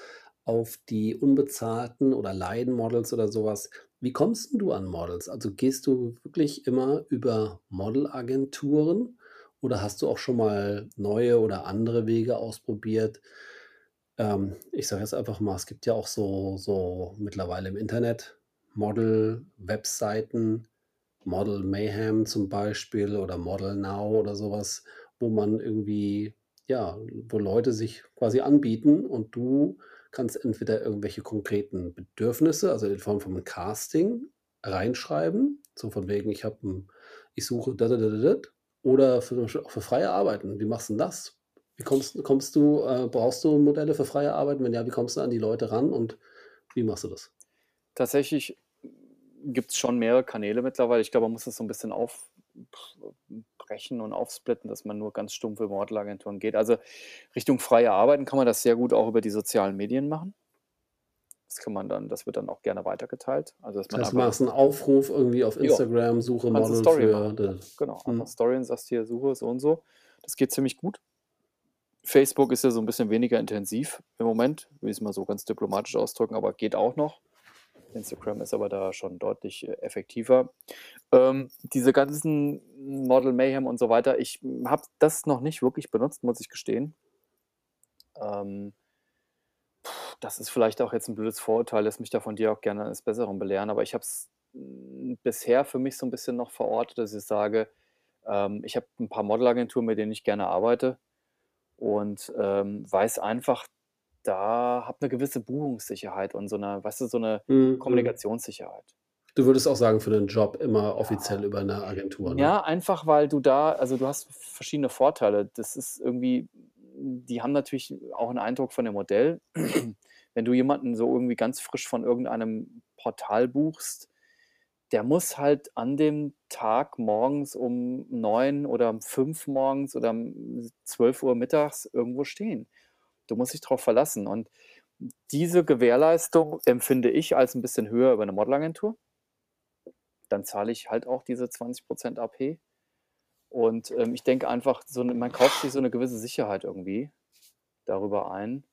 auf die unbezahlten oder Laienmodels oder so was. Wie kommst 'n du an Models? Also, gehst du wirklich immer über Modelagenturen oder hast du auch schon mal neue oder andere Wege ausprobiert? Ähm, ich sage jetzt einfach mal, es gibt ja auch so so mittlerweile im Internet Model-Webseiten, Model Mayhem zum Beispiel oder Model Now oder so was, wo man irgendwie ja, wo Leute sich quasi anbieten und du kannst entweder irgendwelche konkreten Bedürfnisse, also, in Form von 'nem Casting reinschreiben, so von wegen: „Ich habe ich suche da, da, da, da, dat“ oder für auch für freie Arbeiten. Wie machst 'n das? Wie kommst kommst du äh, brauchst du Modelle für freie Arbeiten? Wenn ja, wie kommst du an die Leute ran und wie machst du das? Tatsächlich gibt's schon mehrere Kanäle mittlerweile. Ich glaube, man muss das so 'n bisschen auf brechen und aufsplitten, dass man nur ganz stumpf über Modelagenturen geht. Also, Richtung freie Arbeiten kann man das sehr gut auch über die sozialen Medien machen. Das kann man dann das wird dann auch gerne weitergeteilt. Also, dass Das man einfach machst 'n Aufruf irgendwie auf Ja. Instagram, suche Kannst 'ne Model Story für das. Genau, einfach Mhm. Story und sagst hier: „Suche so und so.“ Das geht ziemlich gut. Facebook ist ja so 'n bisschen weniger intensiv im Moment, will ich's mal so ganz diplomatisch ausdrücken, aber geht auch noch. Instagram ist aber da schon deutlich, äh, effektiver. Ähm, diese ganzen Model Mayhem und so weiter, ich, habe das noch nicht wirklich benutzt, muss ich gestehen. Ähm das ist vielleicht auch jetzt 'n blödes Vorurteil, lass mich da von dir auch gerne eines Besseren belehren, aber ich habe es, hm, bisher für mich so 'n bisschen noch verortet, dass ich sage, ähm, ich habe 'n paar Modelagenturen, mit denen ich gerne arbeite und, ähm, weiß einfach, da habe 'ne gewisse Buchungssicherheit und so 'ne weißt du, so 'ne Mhm. Kommunikationssicherheit. Du würdest auch sagen, für den Job immer offiziell Ja. über 'ne Agentur, ne? Ja, einfach, weil du da also, du hast verschiedene Vorteile. Das ist irgendwie die haben natürlich auch 'n Eindruck von dem Modell. [clears throat] Wenn du jemanden so irgendwie ganz frisch von irgendeinem Portal buchst, der muss halt an dem Tag morgens um 9 oder um 5 morgens oder um 12:00 mittags irgendwo stehen. Du musst dich drauf verlassen und diese Gewährleistung empfinde ich als 'n bisschen höher über 'ne Modelagentur. Dann zahle ich halt auch diese 20% AP und, ähm, ich denke einfach, so 'ne man kauft sich so 'ne gewisse Sicherheit irgendwie darüber ein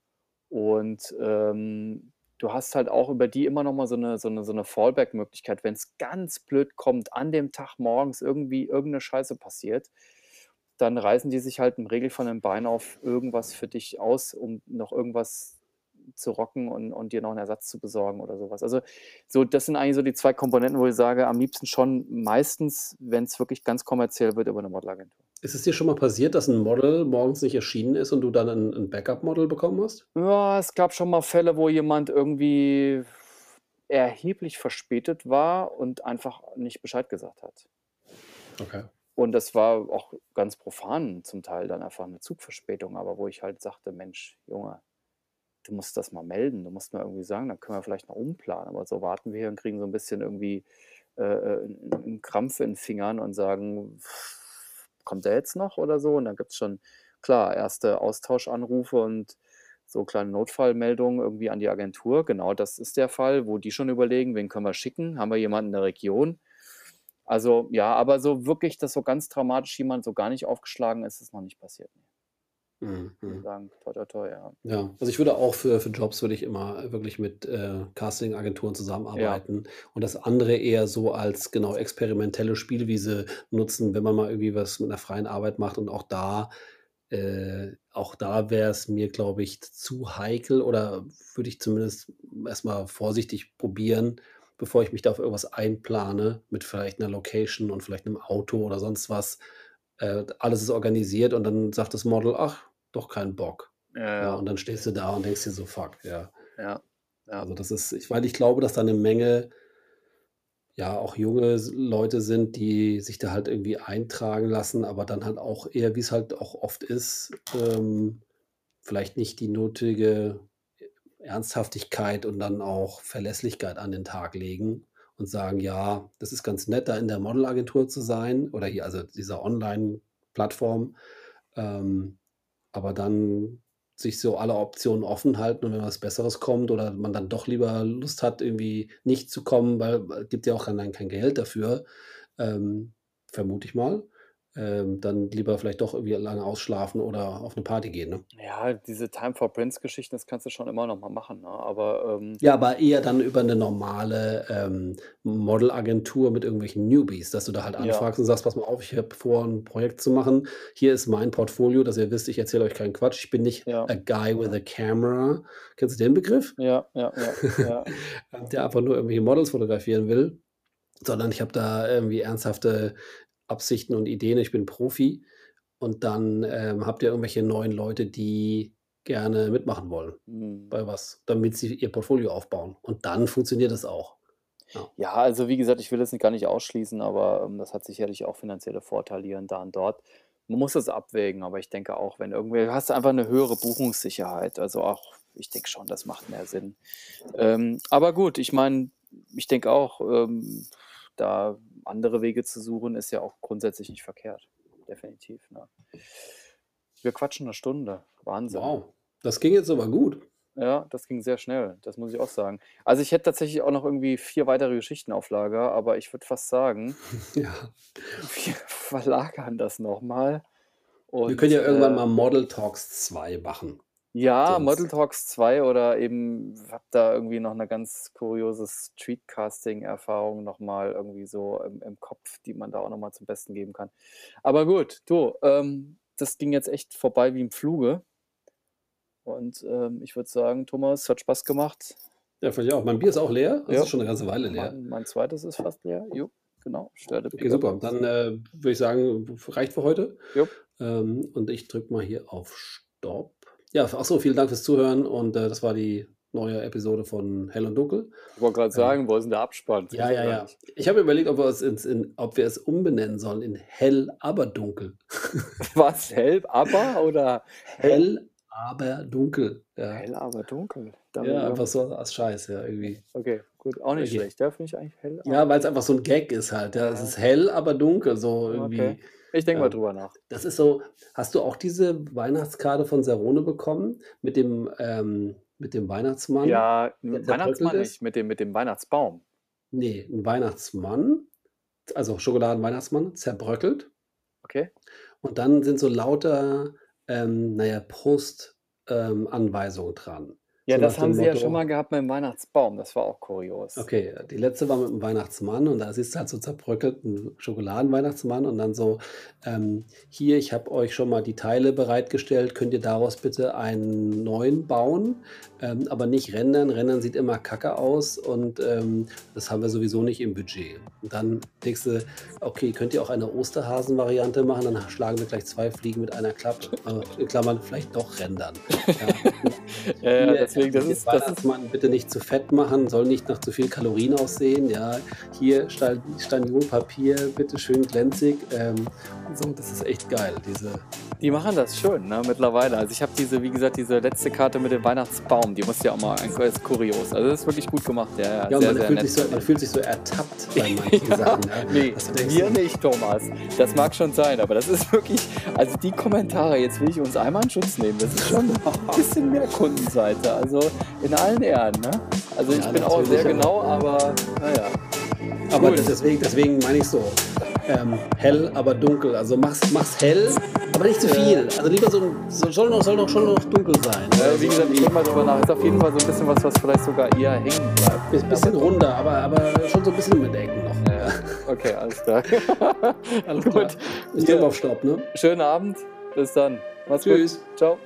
und, ähm, du hast halt auch über die immer noch mal so 'ne so 'ne so 'ne Fallback-Möglichkeit. Wenn's ganz blöd kommt, an dem Tag morgens irgendwie irgend 'ne Scheiße passiert, dann reißen die sich halt im Regelfall ein Bein auf irgendwas für dich aus, um noch irgendwas zu rocken und und dir noch 'n Ersatz zu besorgen oder so was. Also, so das sind eigentlich so die 2 Komponenten, wo ich sage, am liebsten schon meistens, wenn's wirklich ganz kommerziell wird, über 'ne Modelagentur. Ist es dir schon mal passiert, dass 'n Model morgens nicht erschienen ist und du dann 'n 'n Backup-Model bekommen hast? Ja, es gab schon mal Fälle, wo jemand irgendwie erheblich verspätet war und einfach nicht Bescheid gesagt hat. Okay. Und das war auch ganz profan zum Teil dann einfach 'ne Zugverspätung, aber wo ich halt sagte: „Mensch, Junge, du musst das mal melden. Du musst mal irgendwie sagen, dann können wir vielleicht noch umplanen, aber so warten wir hier und kriegen so 'n bisschen irgendwie, äh, äh, 'n 'n Krampf in Fingern und sagen: „Kommt der jetzt noch?“ oder so. Und dann gibt's schon, klar, erste Austauschanrufe und so kleine Notfallmeldungen irgendwie an die Agentur. Genau das ist der Fall, wo die schon überlegen: „Wen können wir schicken? Haben wir jemanden in der Region?“ Also, ja, aber so wirklich, dass so ganz dramatisch jemand so gar nicht aufgeschlagen ist, ist noch nicht passiert, ne. Mhm, Muss mhm. sagen, toi, toi, toi, ja. Ja, also, ich würde auch für für Jobs würde ich immer wirklich mit, äh, Casting-Agenturen Ja. zusammenarbeiten und das andere eher so als, genau, experimentelle Spielwiese nutzen, wenn man mal irgendwie was mit 'ner freien Arbeit macht und auch da äh, auch da wär's mir, glaube ich, zu heikel oder würde ich zumindest erst mal vorsichtig probieren, bevor ich mich da auf irgendwas einplane mit vielleicht 'ner Location und vielleicht 'nem Auto oder sonst was. Äh, alles ist organisiert und dann sagt das Model: „Ach, doch kein Bock.“ Ja, Ja, ja. und dann stehst du da und denkst dir so: „Fuck“, ja. Ja, ja. Also, das ist ich weil ich glaube, dass da 'ne Menge ja, auch junge Leute sind, die sich da halt irgendwie eintragen lassen, aber dann halt auch eher, wie's halt auch oft ist, ähm, vielleicht nicht die nötige Ernsthaftigkeit und dann auch Verlässlichkeit an den Tag legen und sagen: „Ja, das ist ganz nett, da in der Modelagentur zu sein oder hier also, dieser Online-Plattform“, ähm, aber dann sich so alle Optionen offen halten und wenn was Besseres kommt oder man dann doch lieber Lust hat, irgendwie nicht zu kommen, weil gibt ja auch dann kein Geld dafür, ähm, vermute ich mal, ähm, dann lieber vielleicht doch irgendwie lange ausschlafen oder auf 'ne Party gehen, ne? Ja, diese Time for Prince-Geschichten, das kannst du schon immer noch mal machen, ne? Aber, ähm Ja, aber eher dann über 'ne normale, ähm, Modelagentur mit irgendwelchen Newbies, dass du da halt Ja. anfragst und sagst: „Pass mal auf, ich habe vor, 'n Projekt zu machen. Hier ist mein Portfolio, dass ihr wisst, ich erzähle euch keinen Quatsch. Ich bin nicht Ja. a guy with a camera.“ Kennst du den Begriff? Ja, ja, ja, ja. [laughs] Der einfach nur irgendwelche Models fotografieren will, sondern ich habe da irgendwie ernsthafte Absichten und Ideen. Ich bin Profi und dann, ähm, habt ihr irgendwelche neuen Leute, die gerne mitmachen wollen Mhm. bei was, damit sie ihr Portfolio aufbauen und dann funktioniert das auch. Ja. Ja, also, wie gesagt, ich will das gar nicht ausschließen, aber, ähm, das hat sicherlich auch finanzielle Vorteile hier und da und dort. Man muss das abwägen, aber ich denke auch, wenn irgendwer hast du einfach 'ne höhere Buchungssicherheit. Also, auch ich denke schon, das macht mehr Sinn. Ähm, aber gut, ich meine, ich denke auch, ähm, da andere Wege zu suchen, ist ja auch grundsätzlich nicht verkehrt. Definitiv, ne? Wir quatschen 'ne Stunde. Wahnsinn. Wow, das ging jetzt aber gut. Ja, das ging sehr schnell, das muss ich auch sagen. Also, ich hätte tatsächlich auch noch irgendwie 4 weitere Geschichten auf Lager, aber ich würde fast sagen [laughs] Ja. wir verlagern das noch mal Wir können ja irgendwann äh mal Model Talks 2 machen. Ja, Model Sonst Talks 2 oder eben habe da irgendwie noch 'ne ganz kuriose Streetcasting-Erfahrung noch mal irgendwie so im im Kopf, die man da auch noch mal zum Besten geben kann. Aber gut, du, ähm, das ging jetzt echt vorbei wie im Fluge. Und, ähm, ich würde sagen, Thomas, hat Spaß gemacht. Ja, fand ich auch. Mein Bier ist auch leer. Das Ja. ist schon 'ne ganze Weile leer. Mein mein 2. ist fast leer. Jo, genau. Stör the Okay, super. Dann, äh, würde ich sagen, reicht für heute. Jo. Ähm, und ich drücke mal hier auf Stopp. Ja, ach so, vielen Dank fürs Zuhören und, äh, das war die neue Episode von Hell und Dunkel. Ich wollte grad Ähm sagen, wo ist 'n der Abspann? Das Ja, ja, ja. Ich habe überlegt, ob wir es ins in ob wir es umbenennen sollen in Hell, aber dunkel. [laughs] Was? Hell, aber oder [laughs] hell aber dunkel, ja. Hell, aber dunkel. Da Ja, einfach so als Scheiß, ja, irgendwie. Okay, gut, auch nicht Okay. schlecht. Ja, finde ich eigentlich hell, Ja, weil's einfach so 'n Gag ist halt, ja. Es Ja. ist hell, aber dunkel, so Okay. Ich denke mal Ähm, drüber nach. das ist so hast du auch diese Weihnachtskarte von Serone bekommen mit dem ähm, mit dem Weihnachtsmann, Ja, Weihnachtsmann nicht, mit dem mit dem Weihnachtsbaum. Ne, 'n Weihnachtsmann, also Schokoladen-Weihnachtsmann, zerbröckelt. Okay. Und dann sind so lauter, ähm, na ja, Post ähm, dran. Ja, So das haben dem sie ja schon mal Motto gehabt mit'm Weihnachtsbaum. Das war auch kurios. Okay, die letzte war mit'm Weihnachtsmann und da siehst du halt so zerbröckelten Schokoladen-Weihnachtsmann und dann so, ähm: „Hier, ich habe euch schon mal die Teile bereitgestellt. Könnt ihr daraus bitte einen neuen bauen, ähm, aber nicht rendern. Rendern sieht immer kacke aus und, ähm, das haben wir sowieso nicht im Budget.“ Und dann denkst du: „Okay, könnt ihr auch eine Osterhasen-Variante machen? Dann schlagen wir gleich 2 Fliegen mit einer Klappe.“ Äh, in Klammern, vielleicht doch rendern. Ja. [laughs] Ja, ja, deswegen, das ist das Weihnachtsmann bitte nicht zu fett machen, soll nicht nach zu viel Kalorien aussehen, ja. Hier Stal Staniolpapier, bitte schön glänzig, ähm, und so. Das ist echt geil, diese Die machen das schön, ne, mittlerweile. Also, ich habe diese wie gesagt, diese letzte Karte mit dem Weihnachtsbaum, die musst du ja auch mal ist kurios. Also, das ist wirklich gut gemacht. Ja, ja, Ja, sehr, man sehr fühlt nett sich so man fühlt sich so ertappt bei [laughs] manchen Sachen, ja. Ne, Dass du denkst wir so nicht, Thomas. Das mag schon sein, aber das ist wirklich also, die Kommentare, jetzt will ich uns einmal in Schutz nehmen. Das ist schon [laughs] 'n bisschen mehr Kundenseite, also, in allen Ehren, ne? Also, ich Ja, bin auch sehr genau, aber na ja. aber deswegen deswegen meine ich so, ähm, hell, aber dunkel. Also, mach's mach's hell, aber nicht zu viel. Also, lieber so so soll noch soll doch schon noch dunkel sein, Ja, wie gesagt, ich denke mal drüber nach. Ist auf jeden Fall so 'n bisschen was, was vielleicht sogar eher hängen bleibt. Bis bisschen Aber runder, aber aber schon so 'n bisschen mit Ecken noch, Ja. Okay, alles klar. [laughs] Alles klar. Gut. Ich drücke auf Stopp, ne? Schönen Abend. Bis dann. Mach's Tschüss. gut. Tschau.